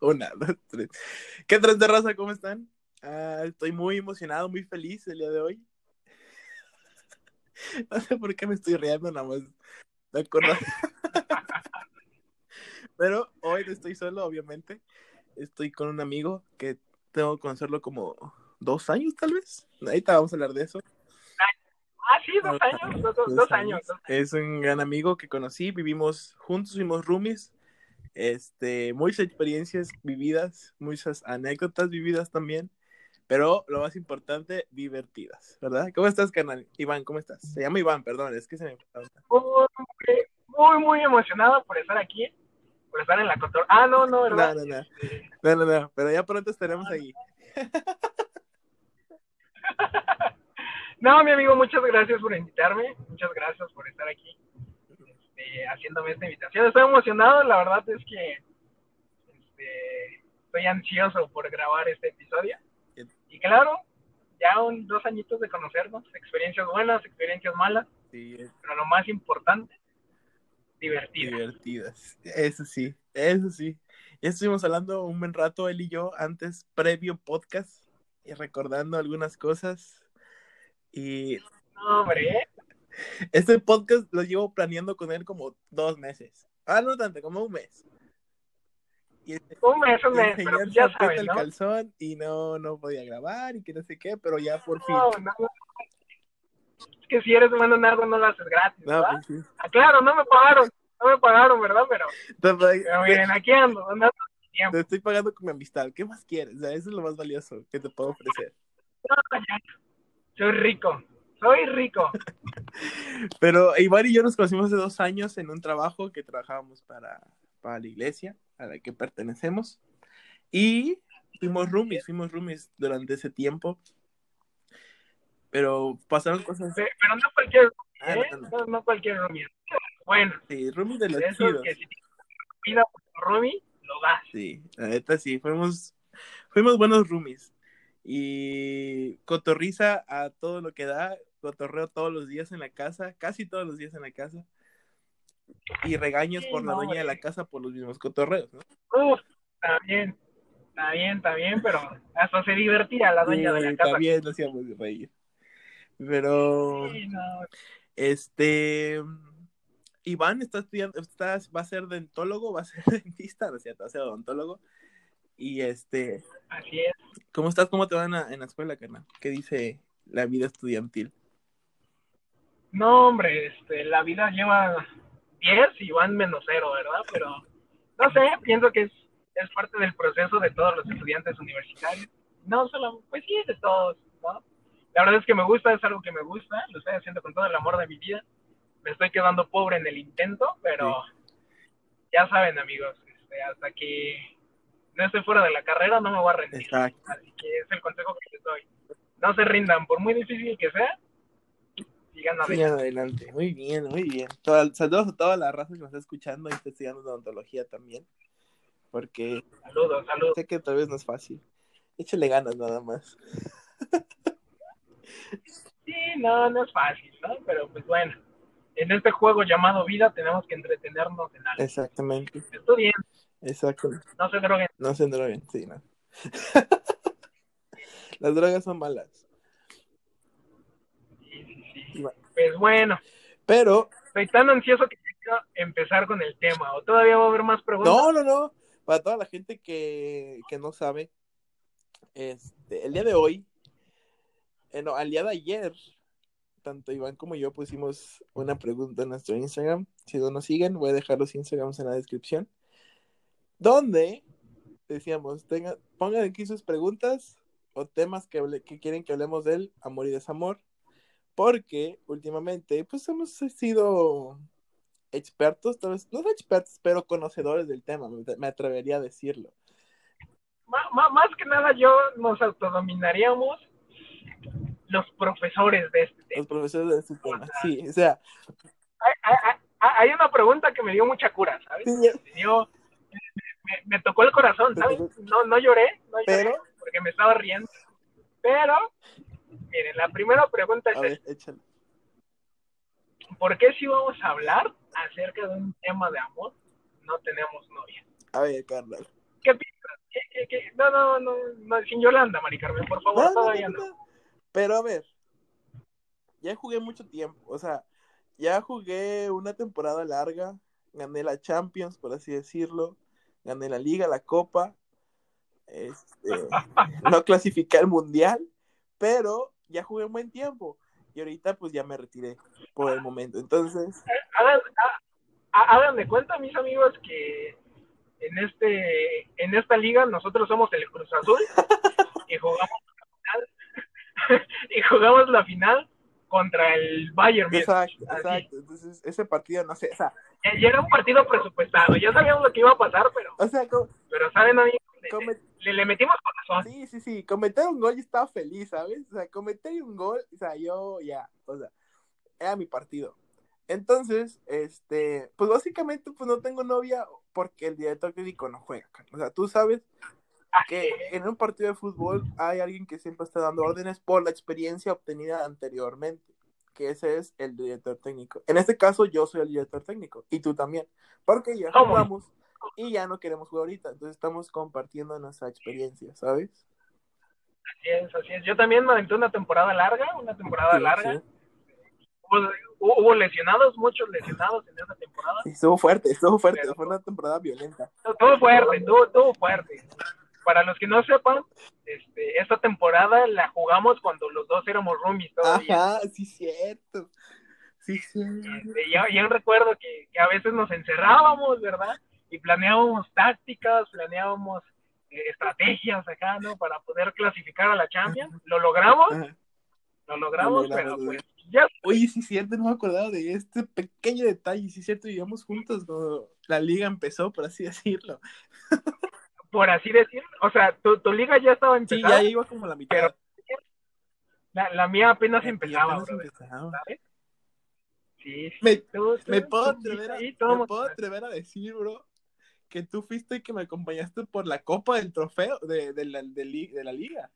Una, dos, tres. ¿Qué tres de raza? ¿Cómo están? Ah, estoy muy emocionado, muy feliz el día de hoy. No sé por qué me estoy riendo, nada más. Me acuerdo. Pero hoy no estoy solo, obviamente. Estoy con un amigo que tengo que conocerlo como dos años, tal vez. Ahorita vamos a hablar de eso. Ah, sí, dos años, dos, dos, dos años. años. Es un gran amigo que conocí, vivimos juntos, fuimos roomies. Este, muchas experiencias vividas, muchas anécdotas vividas también, pero lo más importante, divertidas, ¿verdad? ¿Cómo estás, canal? Iván, ¿cómo estás? Se llama Iván, perdón, es que se me... Muy, muy, muy emocionado por estar aquí, por estar en la control. Ah, no, no, No, no, no, no, no, no, pero ya pronto estaremos ahí. No, mi amigo, muchas gracias por invitarme, muchas gracias por estar aquí, este, haciéndome esta invitación. Estoy emocionado, la verdad es que este, estoy ansioso por grabar este episodio. Y claro, ya un, dos añitos de conocernos, experiencias buenas, experiencias malas, Sí, pero lo más importante, divertidas. divertidas. Eso sí, eso sí. Ya estuvimos hablando un buen rato, él y yo, antes, previo podcast, y recordando algunas cosas. Y No, hombre, este podcast lo llevo planeando con él como dos meses. Ah, no tanto, como un mes. Y un mes, un mes, pero ya saben, el ¿no? calzón y no, no podía grabar y que no sé qué, pero ya por fin. No, no. Es que si eres humano en algo no lo haces gratis, No, ¿verdad? pues sí. Ah, claro, no me pagaron, no me pagaron, ¿verdad? Pero, Entonces, pero miren, aquí ando, ando tiempo. Te estoy pagando con mi amistad. ¿Qué más quieres? O sea, eso es lo más valioso que te puedo ofrecer. No, ya. Soy rico, soy rico. Pero Iván y yo nos conocimos hace dos años en un trabajo que trabajábamos para, para la iglesia a la que pertenecemos. Y fuimos roomies, fuimos roomies durante ese tiempo. Pero pasaron cosas. Pe- Pero no cualquier Ah, ¿eh? no, no. No, no cualquier roomie. Bueno, Sí, roomies de los chidos. que si vida por roomie, lo das. Sí, la neta sí, fuimos, fuimos buenos roomies. Y cotorriza a todo lo que da, cotorreo todos los días en la casa, casi todos los días en la casa. Y regaños Sí, por la dueña de la casa por los mismos cotorreos, ¿no? Uf, está bien, está bien, está bien, pero hasta se divertía la dueña de la casa. también nos hacíamos reír. Pero, Sí, no, este, Iván está estudiando, está, va a ser dentólogo, va a ser dentista, no es cierto, va a ser odontólogo. Y este, así es. ¿cómo estás? ¿Cómo te van en la escuela, carnal? ¿Qué dice la vida estudiantil? No, hombre, este, la vida lleva 10 y van menos cero, ¿verdad? Pero, no sé, pienso que es, es parte del proceso de todos los estudiantes universitarios. No solo, pues sí, de todos, ¿no? La verdad es que me gusta, es algo que me gusta, lo estoy haciendo con todo el amor de mi vida. Me estoy quedando pobre en el intento, pero ya saben, amigos, este, hasta que no esté fuera de la carrera no me voy a rendir. Exacto. Así que es el consejo que les doy. No se rindan, por muy difícil que sea, sigan adelante. Sigan adelante. Muy bien, muy bien. Toda- saludos a toda la raza que nos está escuchando y está estudiando odontología también. Porque Saludos, saludos. sé que tal vez no es fácil. Échale ganas nada más. Sí, no, no es fácil, ¿no? Pero pues bueno, en este juego llamado vida tenemos que entretenernos en algo. Exactamente. Estudien, Exacto. no se droguen. No se droguen, sí, no. Las drogas son malas. Sí, sí, sí. Pues bueno, Pero, estoy tan ansioso que quiero empezar con el tema. ¿O todavía va a haber más preguntas? no, no, no. Para toda la gente que, que no sabe, este, el día de hoy, eh, no, al día de ayer, tanto Iván como yo pusimos una pregunta en nuestro Instagram. Si no nos siguen, voy a dejar los Instagrams en la descripción. Donde decíamos, tenga, pongan aquí sus preguntas o temas que, que quieren que hablemos del amor y desamor. Porque últimamente, pues hemos sido expertos, tal vez, no expertos, pero conocedores del tema, me, atrevería a decirlo. Ma- más que nada yo nos autodominaríamos los profesores de este tema. Los profesores de este tema, sí, o sea, Hay, hay- hay- hay una pregunta que me dio mucha cura, ¿sabes? sí, Me dio, me, me tocó el corazón, ¿sabes? No, no lloré, no lloré, Pero- porque me estaba riendo. Pero, miren, la primera pregunta es, ver. ¿por qué si vamos a hablar acerca de un tema de amor, no tenemos novia? A ver, carnal. ¿Qué piensas? ¿Qué, qué? No, no, no, no, sin Yolanda, Mari Carmen, por favor, No, todavía no. Pero a ver, ya jugué mucho tiempo, o sea, ya jugué una temporada larga, gané la Champions, por así decirlo, gané la Liga, la Copa, este, no clasifiqué al Mundial, pero ya jugué un buen tiempo y ahorita pues ya me retiré por el momento. Entonces, Hagan, ha- ha- hagan de cuenta, mis amigos, que en este en esta liga nosotros somos el Cruz Azul y jugamos la final, y jugamos la final contra el Bayern. Exacto, exacto. Entonces, ese partido, no sé, o sea, ya era un partido presupuestado, ya sabíamos lo que iba a pasar, pero, o sea, co- pero saben, le, come- le- le metimos corazón. Sí, sí, sí, cometer un gol yo estaba feliz, ¿sabes? O sea, cometer un gol, o sea, yo ya, o sea, era mi partido. Entonces, este, pues básicamente pues no tengo novia porque el director técnico no juega. O sea, tú sabes que en un partido de fútbol hay alguien que siempre está dando órdenes por la experiencia obtenida anteriormente, que ese es el director técnico. En este caso yo soy el director técnico y tú también, porque ya jugamos y ya no queremos jugar ahorita, entonces estamos compartiendo nuestra experiencia, ¿sabes? Así es, así es. Yo también me aventé una temporada larga, una temporada Sí, larga. sí. Hubo, hubo lesionados, muchos lesionados en esa temporada. Sí, estuvo fuerte, estuvo fuerte, Pero- fue una temporada violenta. Estuvo fuerte, estuvo, estuvo fuerte. Para los que no sepan, este, esta temporada la jugamos cuando los dos éramos roomies todavía. Ajá, sí, cierto. Sí, cierto. Este, yo, yo recuerdo que, que a veces nos encerrábamos, ¿verdad? Y planeábamos tácticas, planeábamos eh, estrategias acá, ¿no? Para poder clasificar a la Champions. Lo logramos, Ajá. lo logramos, Lo pero pues ya Oye, sí, cierto, no me acordaba de este pequeño detalle. Sí, cierto, vivíamos juntos cuando la liga empezó, por así decirlo. Por así decirlo, o sea, tu, tu liga ya estaba Sí, empezada, ya iba como la mitad. Pero la, la mía apenas empezaba, apenas brother, empezaba. ¿sabes? Sí, sí, Me, tú- tú- me puedo atrever a, sí, me todo- puedo atrever a decir, bro, que tú fuiste y que me acompañaste por la copa del trofeo de, de, la, de, li- de la liga.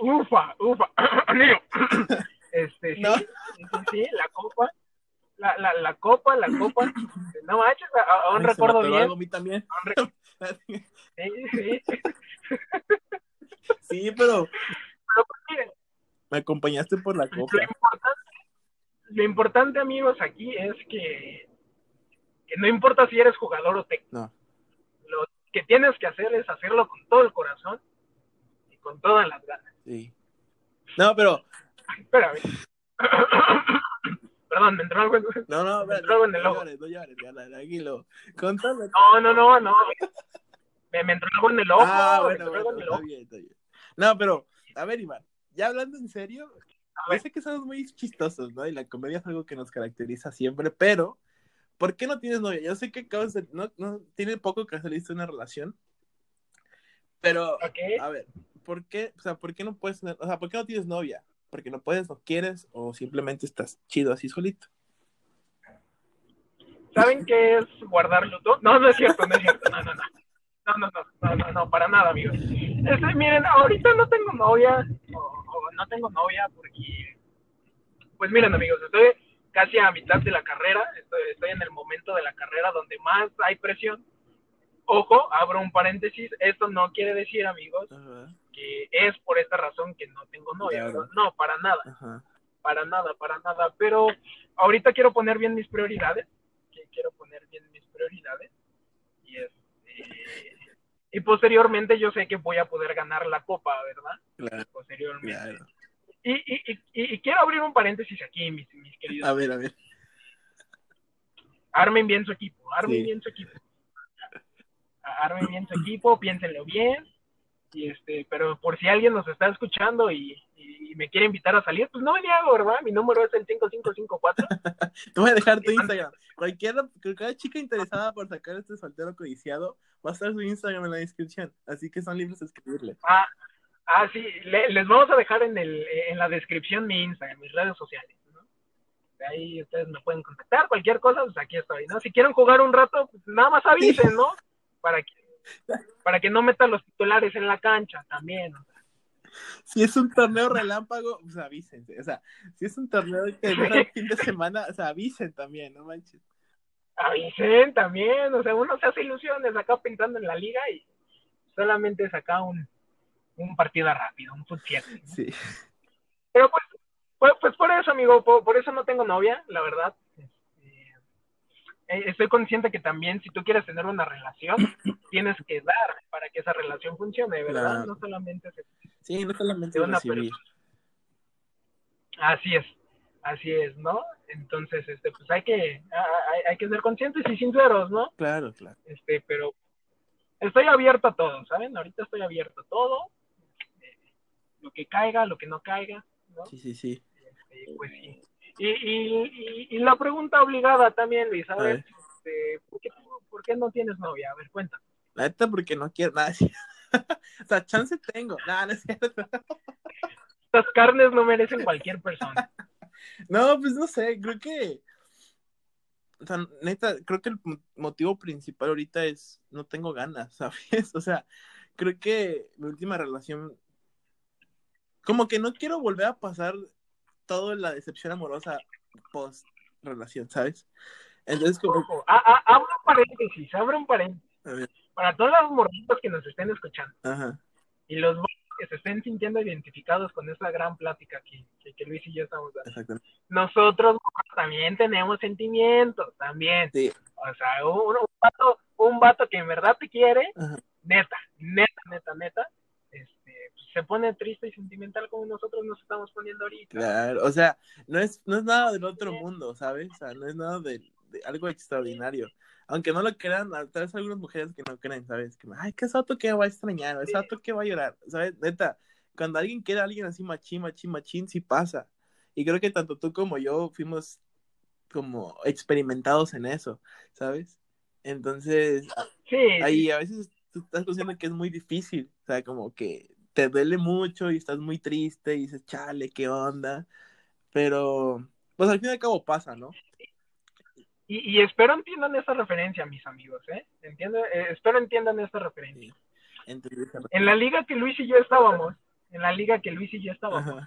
Ufa, ufa. Este, sí, No. sí, sí, sí, la copa, la, la, la copa, la copa, no manches, aún Ay, se me recuerdo bien, a mí también. aún sí, sí, sí, pero pero pues, miren, me acompañaste por la copa. lo importante, lo importante, amigos, aquí es que, que no importa si eres jugador o técnico, No. lo que tienes que hacer es hacerlo con todo el corazón y con todas las ganas. Sí. No, pero, espérame. Perdón, me entró algo en... no, no, Me entró en el no ojo. llores, no llores, ya, tranquilo. Contame. No, no, no, no. Me, me entró algo en el ojo. Ah, bueno, algo bueno, en el está bien, está bien. No, pero, a ver, Iván, ya hablando en serio, sé que somos muy chistosos, ¿no? Y la comedia es algo que nos caracteriza siempre, pero, ¿por qué no tienes novia? Yo sé que acabas de, no, no, tiene poco que saliste una relación, pero, Ok. a ver, ¿por qué, o sea, por qué no puedes tener, o sea, por qué no tienes novia? ¿Porque no puedes, no quieres, o simplemente estás chido así solito? ¿Saben qué es guardarlo todo? No, no es cierto, no es cierto. No, no, no. No, no, no, no, no, no, para nada, amigos. Este, miren, ahorita no tengo novia, o, o no tengo novia porque, pues miren, amigos, estoy casi a mitad de la carrera, estoy, estoy en el momento de la carrera donde más hay presión. Ojo, abro un paréntesis, esto no quiere decir, amigos, que es por esta razón que no tengo novia. No, para nada. ajá. para nada, para nada, pero ahorita quiero poner bien mis prioridades, que quiero poner bien mis prioridades y este, y posteriormente yo sé que voy a poder ganar la copa, ¿verdad? Claro, Posteriormente. claro. Y, y, y, y- y quiero abrir un paréntesis aquí, mis, mis queridos. A ver, a ver. Armen bien su equipo, armen Sí. bien su equipo. Armen bien su equipo, piénsenlo bien. Y este, pero por si alguien nos está escuchando y, y- y me quiere invitar a salir, pues no me niego, ¿verdad? Mi número es el 5554. Te voy a dejar tu Instagram. Cualquiera, cada chica interesada por sacar este soltero codiciado, va a estar su Instagram en la descripción. Así que son libres de escribirle. Ah, ah sí, le- les vamos a dejar en, el, en la descripción mi Instagram, mis redes sociales. ¿no? De ahí ustedes me pueden contactar, cualquier cosa, pues aquí estoy, ¿no? Si quieren jugar un rato, pues nada más avisen, ¿no? Para que, para que no metan los titulares en la cancha también. Si es un torneo relámpago, pues avísense. O sea, si es un torneo que dura el fin de semana, o sea, avisen también, no manches. Avisen también, o sea, uno se hace ilusiones acá pensando en la liga y solamente es acá un, un partido rápido, un fut Sí. Pero pues, pues, pues, por eso, amigo, por, eso no tengo novia, la verdad. Eh, estoy consciente que también si tú quieres tener una relación, tienes que dar para que esa relación funcione, ¿verdad? No solamente se... Sí, no solamente una recibir. Así es, así es, ¿no? Entonces, este, pues hay que, hay, hay que ser conscientes y sinceros, ¿no? Claro, claro. Este, pero estoy abierto a todo, ¿saben? Ahorita estoy abierto a todo, este, lo que caiga, lo que no caiga, ¿no? Sí, sí, sí. Este, pues sí. Y, y, y, la pregunta obligada también, Luis, a, ver, este, ¿por, qué, ¿por, qué, no tienes novia? A ver, cuenta. La neta, porque no quiero nada. o sea, chance tengo. Nada, no es cierto. Estas carnes no merecen cualquier persona. no, pues no sé, creo que o sea, neta, creo que el motivo principal ahorita es no tengo ganas, ¿sabes? O sea, creo que mi última relación, como que no quiero volver a pasar toda la decepción amorosa post relación, ¿sabes? Entonces, como. abro un paréntesis, abro un paréntesis. Para todos los morritos que nos estén escuchando. Ajá. Y los que se estén sintiendo identificados con esta gran plática que, que, Luis y yo estamos dando. Nosotros también tenemos sentimientos, también. O sea, un, vato, un vato que en verdad te quiere, neta, neta, neta, neta, este, se pone triste y sentimental como nosotros nos estamos poniendo ahorita. Claro, o sea, no es, no es nada del otro mundo, ¿sabes? O sea, no es nada de algo extraordinario aunque no lo crean, tal vez algunas mujeres que no creen, ¿sabes? Que, ay, qué sato que va a extrañar, es sato que va a llorar, ¿sabes? Neta, cuando alguien quiere a alguien así machín, machín, machín, sí pasa. Y creo que tanto tú como yo fuimos como experimentados en eso, ¿sabes? Entonces, sí. ahí a veces tú estás consciente que es muy difícil, o sea, como que te duele mucho y estás muy triste y dices, chale, qué onda, pero pues al fin y al cabo pasa, ¿no? Y, espero entiendan esta referencia, mis amigos, ¿eh? Entiendo, eh, espero entiendan esta referencia. En la liga que Luis y yo estábamos, en la liga que Luis y yo estábamos,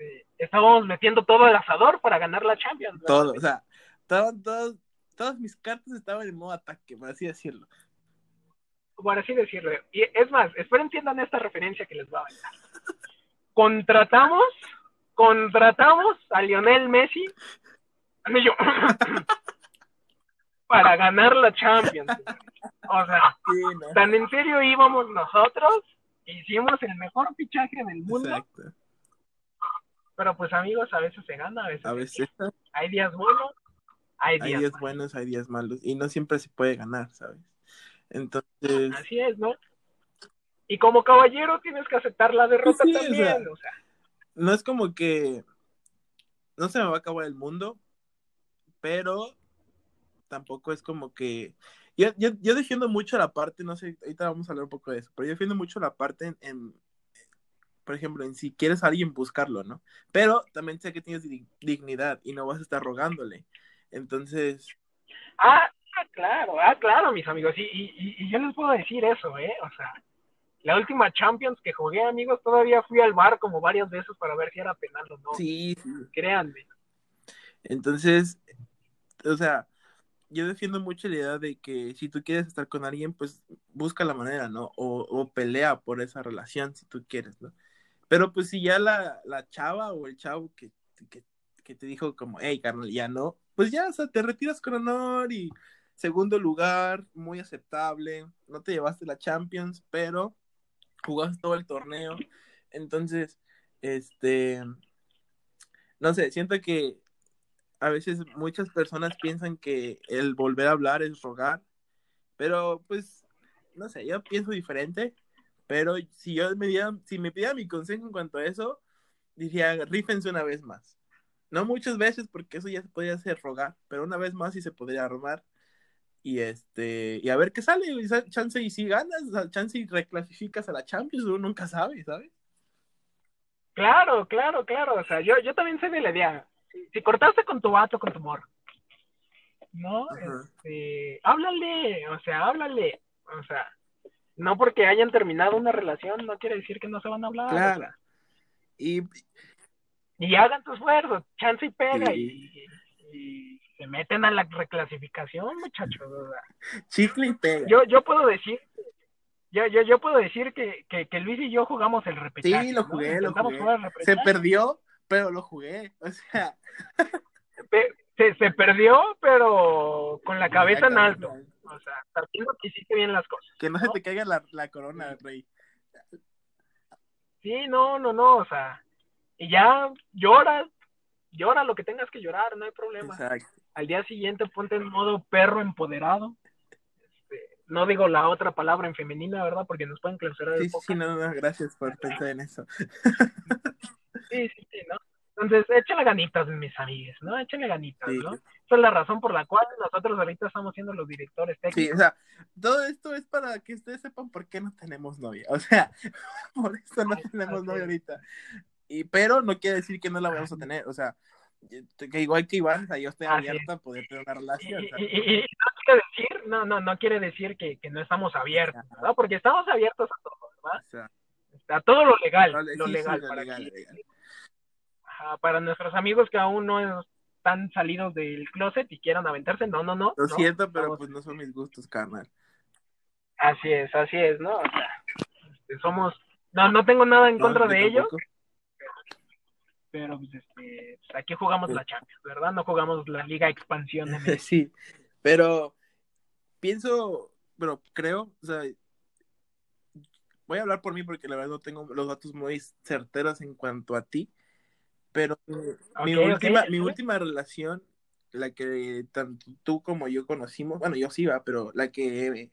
eh, estábamos metiendo todo el asador para ganar la Champions. Todo, o sea, estaban todos, todas mis cartas estaban en modo ataque, por así decirlo. Por así decirlo. Y es más, espero entiendan esta referencia que les va a dar. Contratamos, contratamos a Lionel Messi para ganar la Champions. O sea, tan en serio íbamos nosotros, hicimos el mejor fichaje del mundo. Pero pues amigos, a veces se gana, a veces, hay días buenos, hay días, buenos, hay días malos, y no siempre se puede ganar, ¿sabes? Entonces... Así es, ¿no? Y como caballero tienes que aceptar la derrota también, o sea, No es como que no se me va a acabar el mundo, pero tampoco es como que... Yo, yo, defiendo mucho la parte, no sé, ahorita vamos a hablar un poco de eso, pero yo defiendo mucho la parte en, por ejemplo, en si quieres a alguien, buscarlo, ¿no? Pero también sé que tienes dignidad y no vas a estar rogándole. Entonces... Ah, claro, ah, claro, mis amigos, y, y, y yo les puedo decir eso, ¿eh? O sea, la última Champions que jugué, amigos, todavía fui al bar como varias veces para ver si era penal o no. Sí, sí. Créanme. Entonces, o sea, yo defiendo mucho la idea de que si tú quieres estar con alguien, pues busca la manera, ¿no? O, pelea por esa relación si tú quieres, ¿no? Pero pues si ya la, la chava o el chavo que, que, que, te dijo como, hey, carnal, ya no, pues ya, o sea, te retiras con honor y segundo lugar, muy aceptable, no te llevaste la Champions, pero jugaste todo el torneo. Entonces, este, no sé, siento que a veces muchas personas piensan que el volver a hablar es rogar, pero pues, no sé, yo pienso diferente, pero si yo me diera, si me pidiera mi consejo en cuanto a eso, diría, rífense una vez más. No muchas veces, porque eso ya se podría hacer rogar, pero una vez más sí se podría armar. Y este, y a ver qué sale, chance y si ganas, chance y reclasificas a la Champions, uno nunca sabe, ¿sabes? Claro, claro, claro. O sea, yo, yo también sé de la idea si cortaste con tu vato, con tu amor, ¿no? Este, háblale, o sea, háblale, o sea, no porque hayan terminado una relación no quiere decir que no se van a hablar. Claro. y, y hagan tu esfuerzo, chance y pega y, se meten a la reclasificación, muchachos. Chicle y pega. Yo, yo puedo decir, yo, yo, yo puedo decir que, que, que Luis y yo jugamos el repechaje. Sí, lo ¿no? jugué, lo jugué. jugar Se perdió, pero lo jugué. O sea, se, se perdió, pero con la cabeza en cabeza alto. O sea, sabiendo que hiciste bien las cosas. que no se te caiga la, la corona, rey. Sí, no, no, no, o sea, y ya llora, llora lo que tengas que llorar, no hay problema. Exacto. Al día siguiente ponte en modo perro empoderado. Este, no digo la otra palabra en femenina, ¿verdad? Porque nos pueden clausurar Sí, sí, sí, no, no, gracias por pensar en eso. Sí, sí, sí, ¿no? Entonces, échenle ganitas, mis amigos, ¿no? Échenle ganitas, Sí. ¿no? Esa es la razón por la cual nosotros ahorita estamos siendo los directores Sí, técnicos. o sea, todo esto es para que ustedes sepan por qué no tenemos novia. O sea, por eso no tenemos novia ahorita. Y, pero no quiere decir que no la vamos a tener. O sea, que igual que Iván, o sea, yo estoy Así abierto a poder tener una relación. y- y- y no quiere decir, no, no, no quiere decir que, que no estamos abiertos, ¿verdad? Porque estamos abiertos a todo, ¿verdad? O sea, A todo lo legal, lo sí, legal, lo para, legal, que- legal. ajá, para nuestros amigos que aún no están salidos del closet y quieran aventarse, no, no, no. Lo no, siento, pero estamos- pues no son mis gustos, carnal. Así es, así es, ¿no? O sea, este, somos, no, no tengo nada en No, contra de ellos, tampoco. Pero pues, este, pues, aquí jugamos la Champions, ¿verdad? No jugamos la Liga Expansión de. Sí, pero pienso, pero creo, o sea, voy a hablar por mí porque la verdad no tengo los datos muy certeros en cuanto a ti, pero mi, última, mi última relación, la que tanto tú como yo conocimos, bueno, yo sí va, pero la que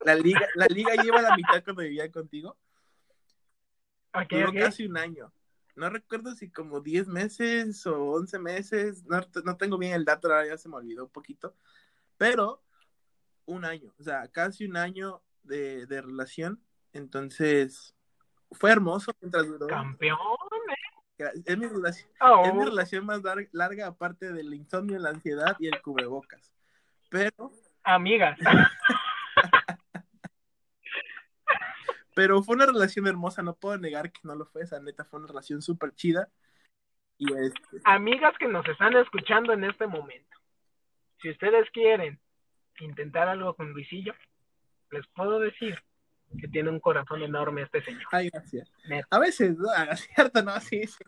la liga, la liga lleva la mitad cuando vivía contigo, duró casi un año. No recuerdo si como 10 meses o 11 meses, no, no tengo bien el dato, ahora ya se me olvidó un poquito, pero un año, o sea, casi un año de, de relación, entonces fue hermoso mientras duró. Campeón. Es mi relación, Oh, es mi relación más lar- larga aparte del insomnio, la ansiedad y el cubrebocas. Pero, amigas. pero fue una relación hermosa, no puedo negar que no lo fue, esa neta fue una relación súper chida. Y este, amigas que nos están escuchando en este momento, si ustedes quieren intentar algo con Luisillo, les puedo decir que tiene un corazón enorme este señor. ay, gracias. Neta. A veces, no, es cierto, no, sí, sí.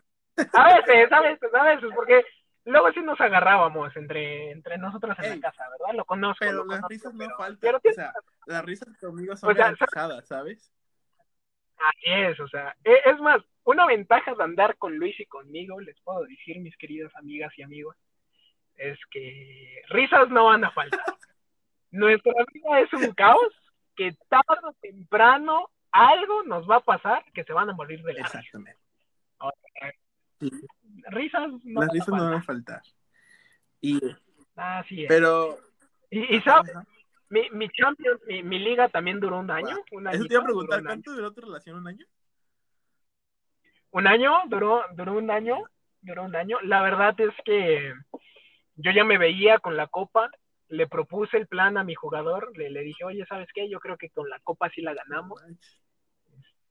A veces, a veces, a veces, porque luego sí nos agarrábamos entre, entre nosotros en Ey, la casa, ¿verdad? Lo conozco. Pero lo las conozco, risas no pero- faltan, pero o sea, las risas conmigo son O sea, ¿sabes? Así es, o sea, e- es más, una ventaja de andar con Luis y conmigo, les puedo decir, mis queridas amigas y amigos, es que risas no van a faltar. Nuestra vida es un caos que tarde o temprano algo nos va a pasar que se van a morir de la. Exactamente. Risas no Las van a risas no van a faltar. faltar. Y, Así es. pero, y, y sabes, ajá. Mi, mi Champions, mi, mi liga también duró un año. Un eso te iba a preguntar. ¿cuánto duró tu relación? ¿Un año? un año, duró, duró un año, duró un año. La verdad es que yo ya me veía con la copa, le propuse el plan a mi jugador, le, le dije, oye, ¿sabes qué? Yo creo que con la copa sí la ganamos,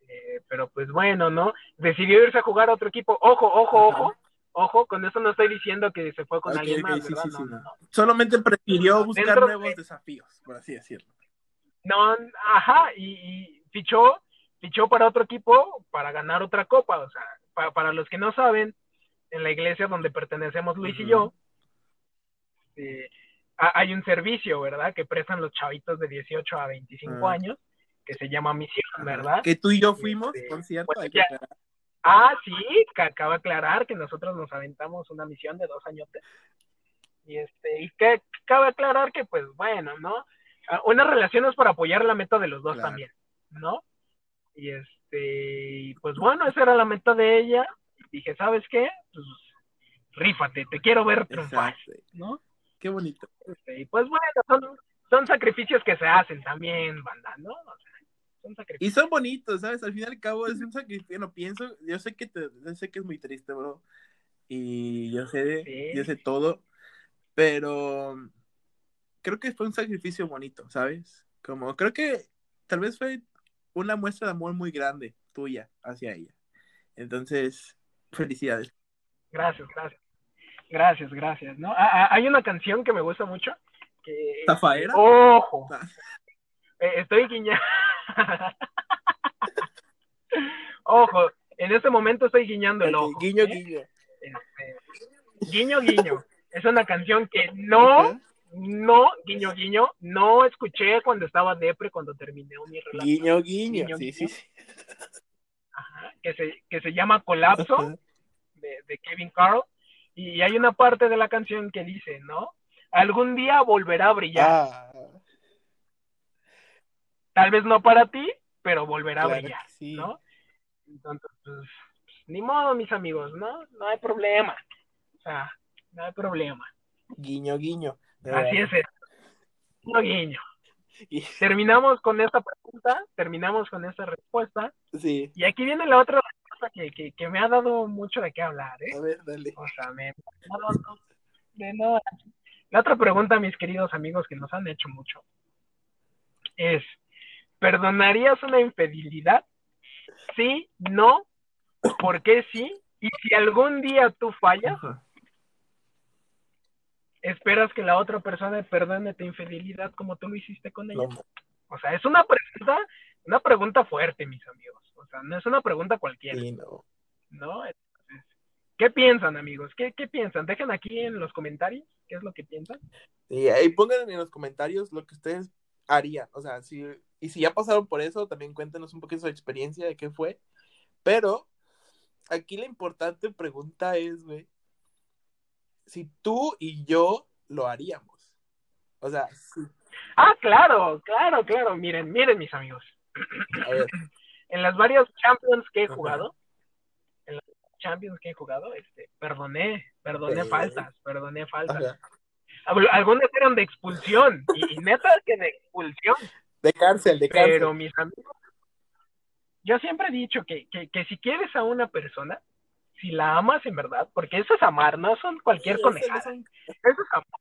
Eh, pero pues bueno, ¿no? Decidió irse a jugar a otro equipo. Ojo, ojo, ojo, ojo, con eso no estoy diciendo que se fue con alguien ok, más, sí, ¿verdad? sí, sí, no, no. no. Solamente prefirió buscar Dentro nuevos de- desafíos, por así decirlo. No, ajá, y, y fichó, fichó para otro equipo para ganar otra copa. O sea, pa- para los que no saben, en la iglesia donde pertenecemos Luis y yo, eh, ha- hay un servicio, ¿verdad? Que prestan los chavitos de 18 a 25 Ah. años, que se llama misión. ¿verdad? Que tú y yo fuimos, Este, por cierto. pues ya. Ah, sí, que acaba de aclarar que nosotros nos aventamos una misión de dos añotes. Y este, y que cabe aclarar que, pues bueno, ¿no? Ah, Una relación es para apoyar la meta de los dos Claro. también, ¿no? Y este, y pues bueno, esa era la meta de ella. Dije, ¿sabes qué? Pues rífate, te quiero ver triunfar. ¿no? Qué bonito. Este, y pues bueno, son, son sacrificios que se hacen también, banda, ¿no? O sea, Y son bonitos, ¿sabes? Al fin y al cabo es un sacrificio. No pienso, yo sé que te, yo sé que es muy triste, bro. Y yo sé, Sí. yo sé todo. Pero creo que fue un sacrificio bonito, ¿sabes? Como creo que tal vez fue una muestra de amor muy grande tuya hacia ella. Entonces, felicidades. Gracias, gracias. Gracias, gracias, ¿no? Ah, ah, hay una canción que me gusta mucho. Que, ¿Zafaera? Ojo, Ah, eh, estoy guiñando. Ojo, en este momento estoy guiñando el ojo. Guiño, ¿eh? guiño. Este, guiño, guiño. Es una canción que no, no, guiño, guiño, no escuché cuando estaba depre, cuando terminé mi relación. Guiño, guiño. Guiño, Sí, sí, guiño. sí. Ajá, que, se, que se llama Colapso. De, de Kevin Carl y hay una parte de la canción que dice, ¿no? Algún día volverá a brillar, Ah, tal vez no para ti, pero volverá a claro brillar, que sí. ¿no? Entonces, pues, ni modo, mis amigos, ¿no? No hay problema. O sea, no hay problema. Guiño, guiño. Así es. Guiño, guiño. Y- Terminamos con esta pregunta, terminamos con esta respuesta, Sí. y aquí viene la otra respuesta que, que, que me ha dado mucho de qué hablar, ¿eh? A ver, dale. O sea, me... no, no, no, de no. La otra pregunta, mis queridos amigos, que nos han hecho mucho, es, ¿perdonarías una infidelidad? Sí, no, ¿por qué sí? Y si algún día tú fallas, Ajá. ¿esperas que la otra persona perdone tu infidelidad como tú lo hiciste con ella? No, O sea, es una pregunta, una pregunta fuerte, mis amigos. O sea, no es una pregunta cualquiera. sí, no. ¿no? Entonces, ¿qué piensan, amigos? ¿Qué, ¿Qué piensan? Dejen aquí en los comentarios qué es lo que piensan. Y ahí pongan en los comentarios lo que ustedes harían. O sea, si, y si ya pasaron por eso, también cuéntenos un poquito su experiencia de qué fue. Pero aquí la importante pregunta es, güey, si tú y yo lo haríamos. O sea. Ah, claro, claro, claro. Miren, miren, mis amigos. a ver, En las varias Champions que he Ajá. jugado, en las Champions que he jugado, este, perdoné, perdoné Sí. faltas, perdoné faltas. ajá. Al- Algunas eran de expulsión, y, y neta que de expulsión. De cárcel, de cárcel. Pero mis amigos, yo siempre he dicho que, que, que si quieres a una persona, si la amas en verdad, porque eso es amar, no son cualquier Sí, conejada. son- Eso es amor.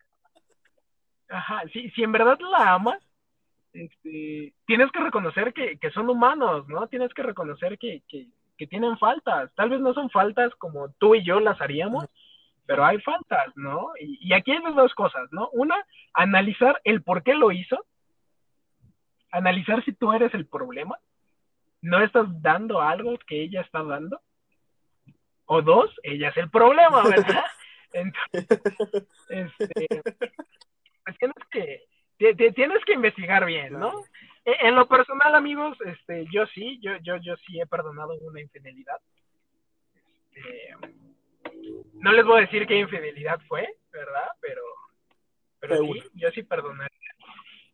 Ajá, si, si en verdad la amas, este, tienes que reconocer que, que son humanos, ¿no? Tienes que reconocer que, que, que tienen faltas. Tal vez no son faltas como tú y yo las haríamos, pero hay faltas, ¿no? Y, y aquí hay dos cosas, ¿no? Una, analizar el por qué lo hizo, analizar si tú eres el problema, no estás dando algo que ella está dando, o dos, ella es el problema, ¿verdad? Entonces, este, pues tienes que ti- ti- tienes que investigar bien, ¿no? E- En lo personal, amigos, este, yo sí, yo, yo, yo sí he perdonado una infidelidad. Este, no les voy a decir qué infidelidad fue, ¿verdad? Pero, pero sí, yo sí perdonaría.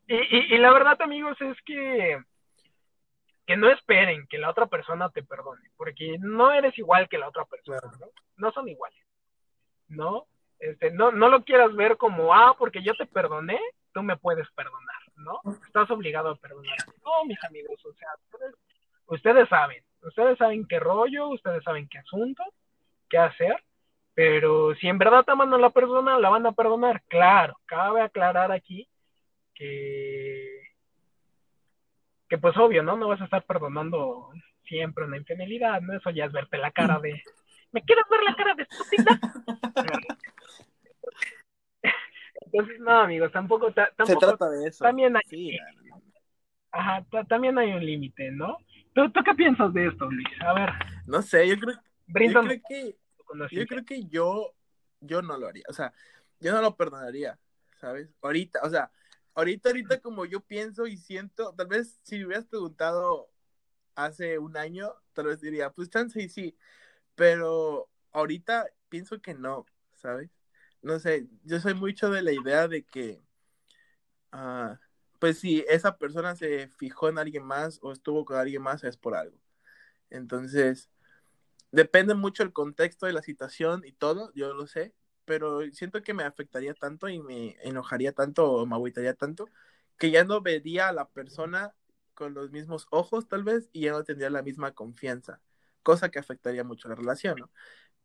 Y, y, y la verdad, amigos, es que que no esperen que la otra persona te perdone, porque no eres igual que la otra persona. ¿no? No son iguales, ¿no? Este, no, no lo quieras ver como, ah, porque yo te perdoné, tú me puedes perdonar, ¿no? Estás obligado a perdonar. No, mis amigos, o sea, ustedes, ustedes saben, ustedes saben qué rollo, ustedes saben qué asunto, qué hacer, pero si en verdad aman a la persona, la van a perdonar. Claro, cabe aclarar aquí que, que pues obvio, ¿no? No vas a estar perdonando siempre una infidelidad, ¿no? Eso ya es verte la cara de, ¿me quieres ver la cara de estúpida? Entonces, no, amigos, tampoco, ta- Se tampoco trata de eso. también hay, Sí, ajá, ta- también hay un límite, ¿no? ¿Tú, ¿Tú qué piensas de esto, Luis? A ver, no sé, yo creo, yo creo que yo creo que yo, yo no lo haría, o sea, yo no lo perdonaría, ¿sabes? Ahorita, o sea, ahorita, ahorita como yo pienso y siento, tal vez si me hubieras preguntado hace un año, tal vez diría, pues chance y sí, pero ahorita pienso que no, ¿sabes? No sé, yo soy mucho de la idea de que, ah, pues si esa persona se fijó en alguien más o estuvo con alguien más es por algo. Entonces, depende mucho el contexto de la situación y todo, yo lo sé, pero siento que me afectaría tanto y me enojaría tanto o me agüitaría tanto que ya no vería a la persona con los mismos ojos tal vez y ya no tendría la misma confianza, cosa que afectaría mucho la relación, ¿no?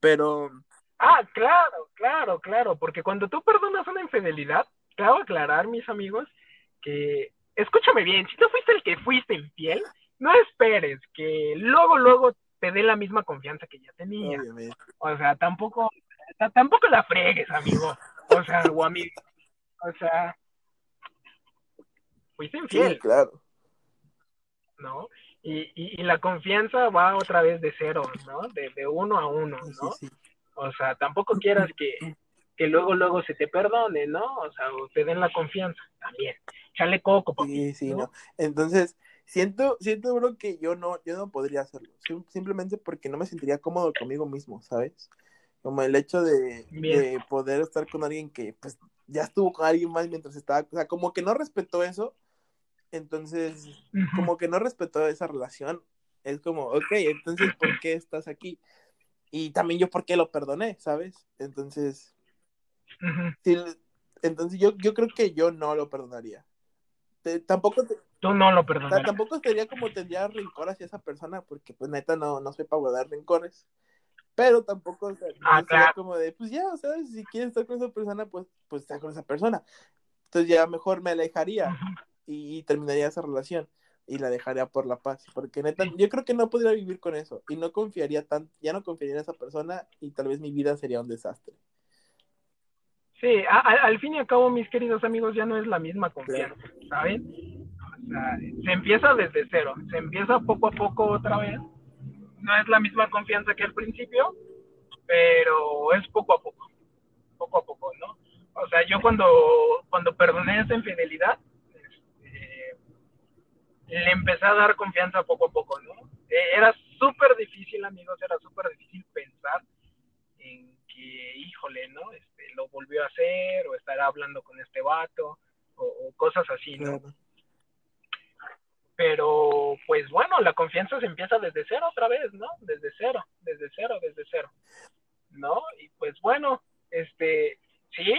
Pero Ah, claro, claro, claro, porque cuando tú perdonas una infidelidad, cabe aclarar, mis amigos, que, escúchame bien, si tú fuiste el que fuiste infiel, no esperes que luego, luego te dé la misma confianza que ya tenía. obviamente, O sea, tampoco, ta- tampoco la fregues, amigo. O sea, o amigo. O sea, fuiste sí, infiel, claro. ¿no? Y, y, la confianza va otra vez de cero, ¿no? De, de uno a uno, ¿no? O sea, tampoco quieras que, que luego, luego se te perdone, ¿no? O sea, te den la confianza también. Chale coco, Sí, sí, ¿no? Entonces, siento, siento, bro, que yo no, yo no podría hacerlo. Simplemente porque no me sentiría cómodo conmigo mismo, ¿sabes? Como el hecho de, de poder estar con alguien que, pues, ya estuvo con alguien más mientras estaba, o sea, como que no respetó eso, entonces, como que no respetó esa relación, es como, ok, entonces, ¿por qué estás aquí? Y también yo, ¿por qué lo perdoné? ¿Sabes? Entonces, entonces yo, yo creo que yo no lo perdonaría. tampoco Tú no lo perdonarías. Tampoco sería como tendría rencor hacia esa persona, porque pues neta no, no soy para guardar rencores. Pero tampoco ah, como de, pues ya, ¿sabes? Si quieres estar con esa persona, pues, pues está con esa persona. Entonces ya mejor me alejaría y, terminaría esa relación y la dejaría por la paz. Porque neta, yo creo que no podría vivir con eso y no confiaría tan, ya no confiaría en esa persona y tal vez mi vida sería un desastre. Sí, al fin y al cabo, mis queridos amigos, ya no es la misma confianza, ¿saben? O sea, se empieza desde cero, se empieza poco a poco otra vez. No es la misma confianza que al principio, pero es poco a poco, poco a poco, ¿no? O sea, yo cuando, cuando perdoné esa infidelidad, este, le empecé a dar confianza poco a poco, ¿no? E, era súper difícil, amigos, era súper difícil pensar en que, híjole, ¿no? Este, lo volvió a hacer, o estará hablando con este vato, o, cosas así, ¿no? Pero, pues bueno, la confianza se empieza desde cero otra vez, ¿no? Desde cero, desde cero, desde cero, ¿no? Y pues bueno, este, sí,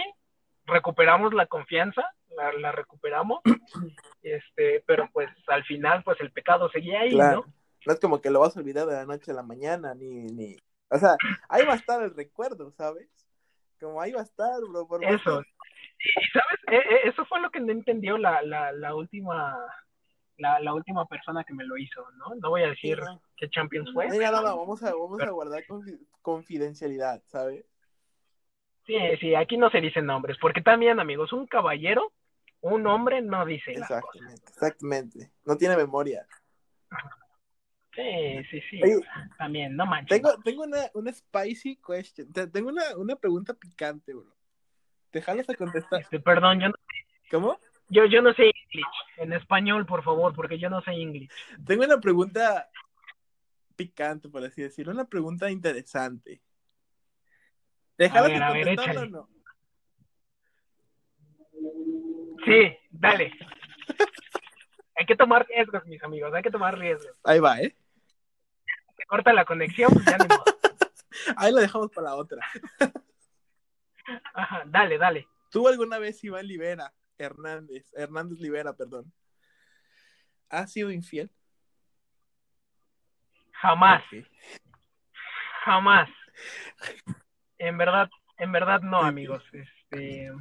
recuperamos la confianza, la, la recuperamos, este, pero pues al final, pues el pecado seguía ahí, ¿no? No es como que lo vas a olvidar de la noche a la mañana, ni, ni, o sea, ahí va a estar el recuerdo, ¿sabes? Como ahí va a estar, bro. Por eso. Y, ¿sabes? E, e, eso fue lo que no entendió la, la, la última la, la, última persona que me lo hizo, ¿no? No voy a decir qué Champions fue. No, no, no, vamos a, vamos a guardar confidencialidad, ¿sabes? Sí, sí, aquí no se dicen nombres, porque también, amigos, un caballero, un hombre no dice Exactamente, exactamente. No tiene memoria. Sí, sí, sí. También, no manches. Tengo, tengo una, una spicy question. Tengo una, una pregunta picante, bro. Déjalos a contestar. Este, perdón, yo no sé. ¿Cómo? Yo, yo no sé inglés. En español, por favor, porque yo no sé inglés. Tengo una pregunta picante, por así decirlo. Una pregunta interesante. Déjala contestar o no. Sí, dale. hay que tomar riesgos, mis amigos, hay que tomar riesgos. Ahí va, ¿eh? corta la conexión, pues ya ni modo. Ahí lo dejamos para la otra. Ajá, dale, dale. ¿Tú alguna vez, Iván Libera, Hernández, Hernández Libera, perdón, has sido infiel? Jamás. Jamás. En verdad, en verdad no, amigos. Este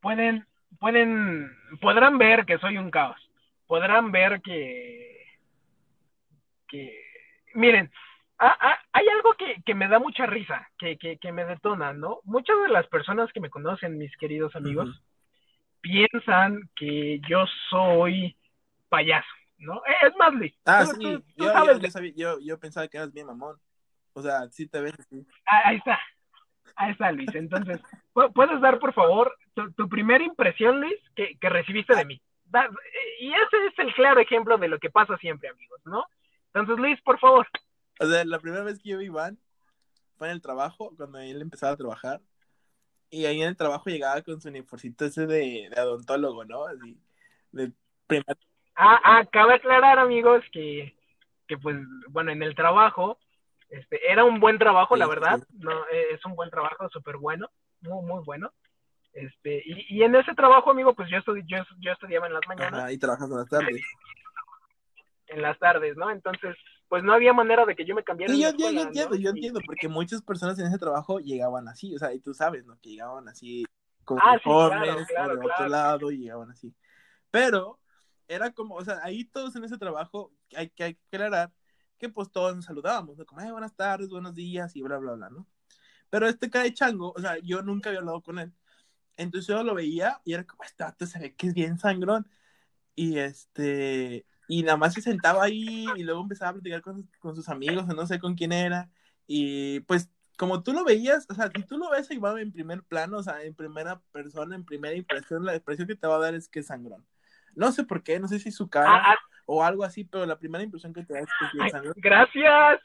pueden, pueden, podrán ver que soy un caos. Podrán ver que que, miren, hay algo que, me da mucha risa, que, que, me detona, ¿no? Muchas de las personas que me conocen, mis queridos amigos, piensan que yo soy payaso, ¿no? Eh, es más, Luis. Ah, sí, yo, yo, pensaba que eras bien mamón. O sea, sí te ves así. Ah, ahí está. Ahí está, Luis. Entonces, ¿puedes dar, por favor, tu, primera impresión, Luis, que, que recibiste de mí? y ese es el claro ejemplo de lo que pasa siempre, amigos, ¿no? Entonces, Luis, por favor. O sea, la primera vez que yo vi Iván fue en el trabajo, cuando él empezaba a trabajar. Y ahí en el trabajo llegaba con su uniformito ese de, de odontólogo, ¿no? Así, de Ah, ah, cabe aclarar, amigos, que, que pues, bueno, en el trabajo, este, era un buen trabajo, la verdad, no, eh, es un buen trabajo, súper bueno, muy, muy bueno. Este, y, y en ese trabajo, amigo, pues yo, yo, yo estudiaba en las mañanas. Ah, y trabajas en las tardes en las tardes, ¿no? Entonces, pues no había manera de que yo me cambiara. Sí, yo, entiendo, yo entiendo, porque muchas personas en ese trabajo llegaban así, o sea, y tú sabes, ¿no? Que llegaban así con ah, uniformes, de otro lado, y llegaban así. Pero era como, o sea, ahí todos en ese trabajo, hay que, hay que aclarar que pues todos nos saludábamos, ¿no? Como, buenas tardes, buenos días, y bla, bla, bla, ¿no? Pero este cara de chango, o sea, yo nunca había hablado con él. Entonces yo lo veía y era como, este se ve que es bien sangrón. y este, y nada más se sentaba ahí y luego empezaba a platicar con, con sus amigos, o no sé con quién era, y pues como tú lo veías, o sea, si tú lo ves a Iván en primer plano, o sea, en primera persona, en primera impresión, la impresión que te va a dar es que es sangrón. No sé por qué, no sé si su cara Ah, ah. o algo así, pero la primera impresión que te da es que es sangrón. gracias,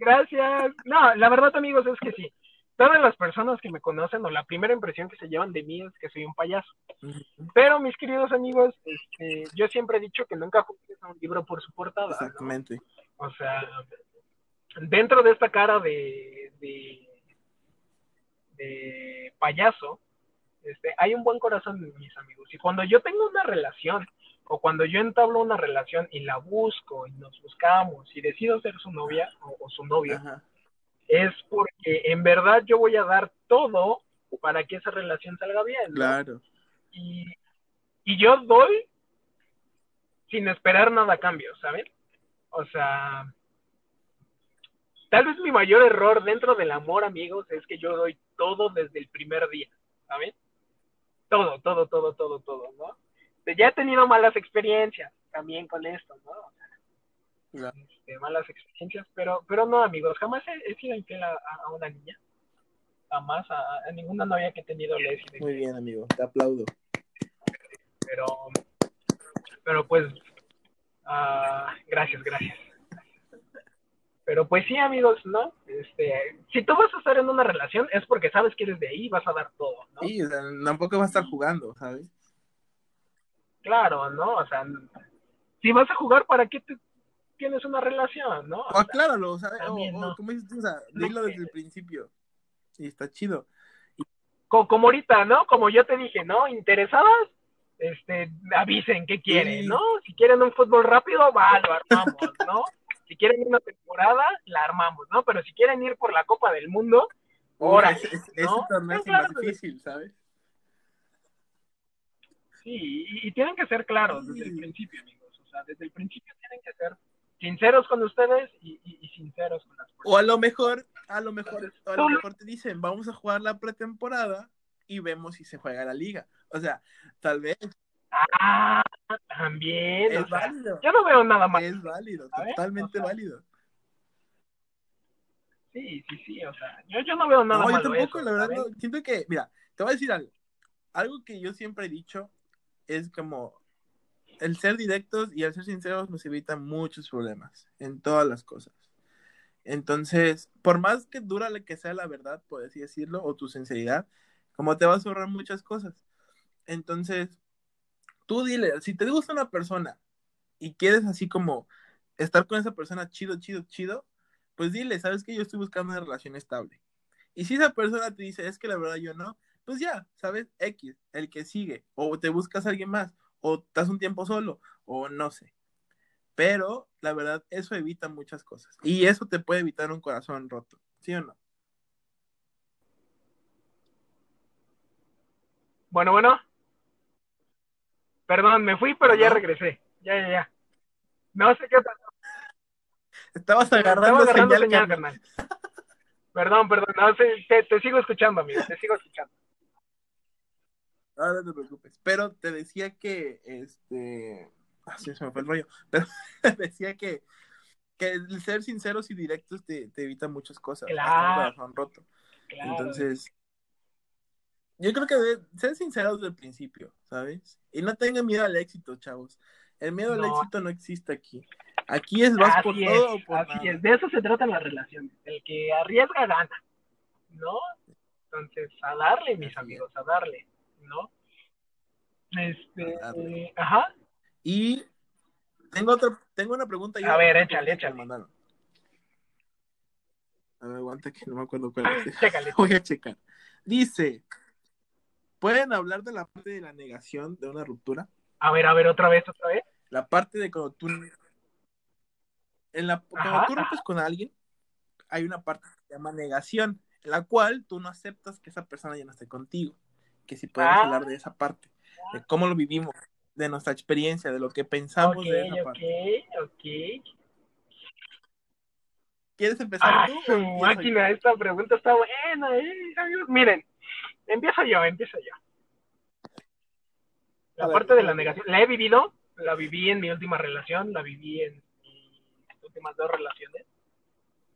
gracias. No, la verdad, amigos, es que sí. Todas las personas que me conocen o la primera impresión que se llevan de mí es que soy un payaso. Pero, mis queridos amigos, este, yo siempre he dicho que nunca juzgues a un libro por su portada. ¿no? Exactamente. O sea, dentro de esta cara de, de, de payaso, este, hay un buen corazón, mis amigos. Y cuando yo tengo una relación, o cuando yo entablo una relación y la busco, y nos buscamos, y decido ser su novia o, o su novio, Ajá. Es porque en verdad yo voy a dar todo para que esa relación salga bien. ¿no? Claro. y, y yo doy sin esperar nada a cambio, ¿saben? O sea, tal vez mi mayor error dentro del amor, amigos, es que yo doy todo desde el primer día, ¿saben? Todo, todo, todo, todo, todo, ¿no? Ya he tenido malas experiencias también con esto, ¿no? Claro. este, malas experiencias, pero, pero no, amigos, jamás he, he sido infiel a, a- una niña. Jamás, a, a ninguna novia que he tenido le he sido Muy bien, amigo. Te aplaudo. pero pero pues ah, gracias gracias pero pues sí amigos no este si tú vas a estar en una relación es porque sabes que eres de ahí y vas a dar todo no Sí, o sea, tampoco va a estar jugando, ¿sabes? claro no o sea si vas a jugar para qué te tienes una relación no O sea, acláralo, ¿sabes? O, también o no. como dices tú, o sea, dilo desde el principio. Y está chido. co- como ahorita no como yo te dije no interesadas este avisen qué quieren Sí. no si quieren un fútbol rápido va lo armamos no si quieren una temporada la armamos no pero si quieren ir por la Copa del Mundo Órale, Ese, ese- ¿no? ese es más difícil, ¿sabes? Sí, y, y tienen que ser claros desde el principio, amigos. O sea, desde el principio tienen que ser sinceros con ustedes y, y- y sinceros con las O personas. a lo mejor, a lo mejor, Entonces, a lo mejor te dicen, vamos a jugar la pretemporada y vemos si se juega la liga. O sea, tal vez Ah, también. es o sea, válido. yo no veo nada mal. Es válido, ¿sabes? totalmente O sea, válido. Sí, sí, sí. O sea, yo, yo no veo nada No, yo malo tampoco, eso, la verdad. Siento que, mira, te voy a decir algo. Algo que yo siempre he dicho es como el ser directos y el ser sinceros nos evita muchos problemas en todas las cosas. Entonces, por más que dura la que sea la verdad, por así decirlo, o tu sinceridad, como te vas a ahorrar muchas cosas. Entonces, tú dile, si te gusta una persona y quieres así como estar con esa persona chido, chido, chido, pues dile, sabes que yo estoy buscando una relación estable. Y si esa persona te dice, es que la verdad yo no, pues ya, ¿sabes? X, el que sigue, o te buscas a alguien más, o estás un tiempo solo, o no sé. Pero la verdad, eso evita muchas cosas. Y eso te puede evitar un corazón roto, ¿sí o no? Bueno, bueno. Perdón, me fui, pero ya regresé. Ya, ya, ya. No sé qué pasó. Estabas agarrando, Estaba agarrando señal, señal, carnal. Perdón, perdón. No, te, te sigo escuchando, amigo. Te sigo escuchando. No, no te preocupes. Pero te decía que, este, así se me fue el rollo. Pero decía que, que el ser sinceros y directos te, te evita muchas cosas. Claro. corazón roto. Claro. Entonces, yo creo que debe ser sinceros desde el principio, ¿sabes? Y no tengan miedo al éxito, chavos. El miedo al éxito no existe aquí. Aquí es vas por así todo o es, por así nada. es. De eso se tratan las relaciones. El que arriesga gana, ¿no? Entonces, a darle, mis amigos, a darle, ¿no? Este, A darle. ajá. Y tengo otra, tengo una pregunta. yo- A ver, échale, échale. mandaron. A ver, aguanta que no me acuerdo cuál es. Chécale. Voy a checar. Dice, ¿pueden hablar de la parte de la negación de una ruptura? A ver, a ver, otra vez, otra vez. La parte de cuando tú... En la, cuando Ajá, tú rompes con alguien, hay una parte que se llama negación, en la cual tú no aceptas que esa persona ya no esté contigo. Que si podemos Ah. hablar de esa parte, de cómo lo vivimos, de nuestra experiencia, de lo que pensamos Ok, de esa ok, parte. ok. ¿Quieres empezar Ah, tú? su yo? máquina, esta pregunta está buena, eh, amigos. Miren, empiezo yo, empiezo yo. La A ver, parte de la negación, la he vivido, la viví en mi última relación, la viví en mis últimas dos relaciones.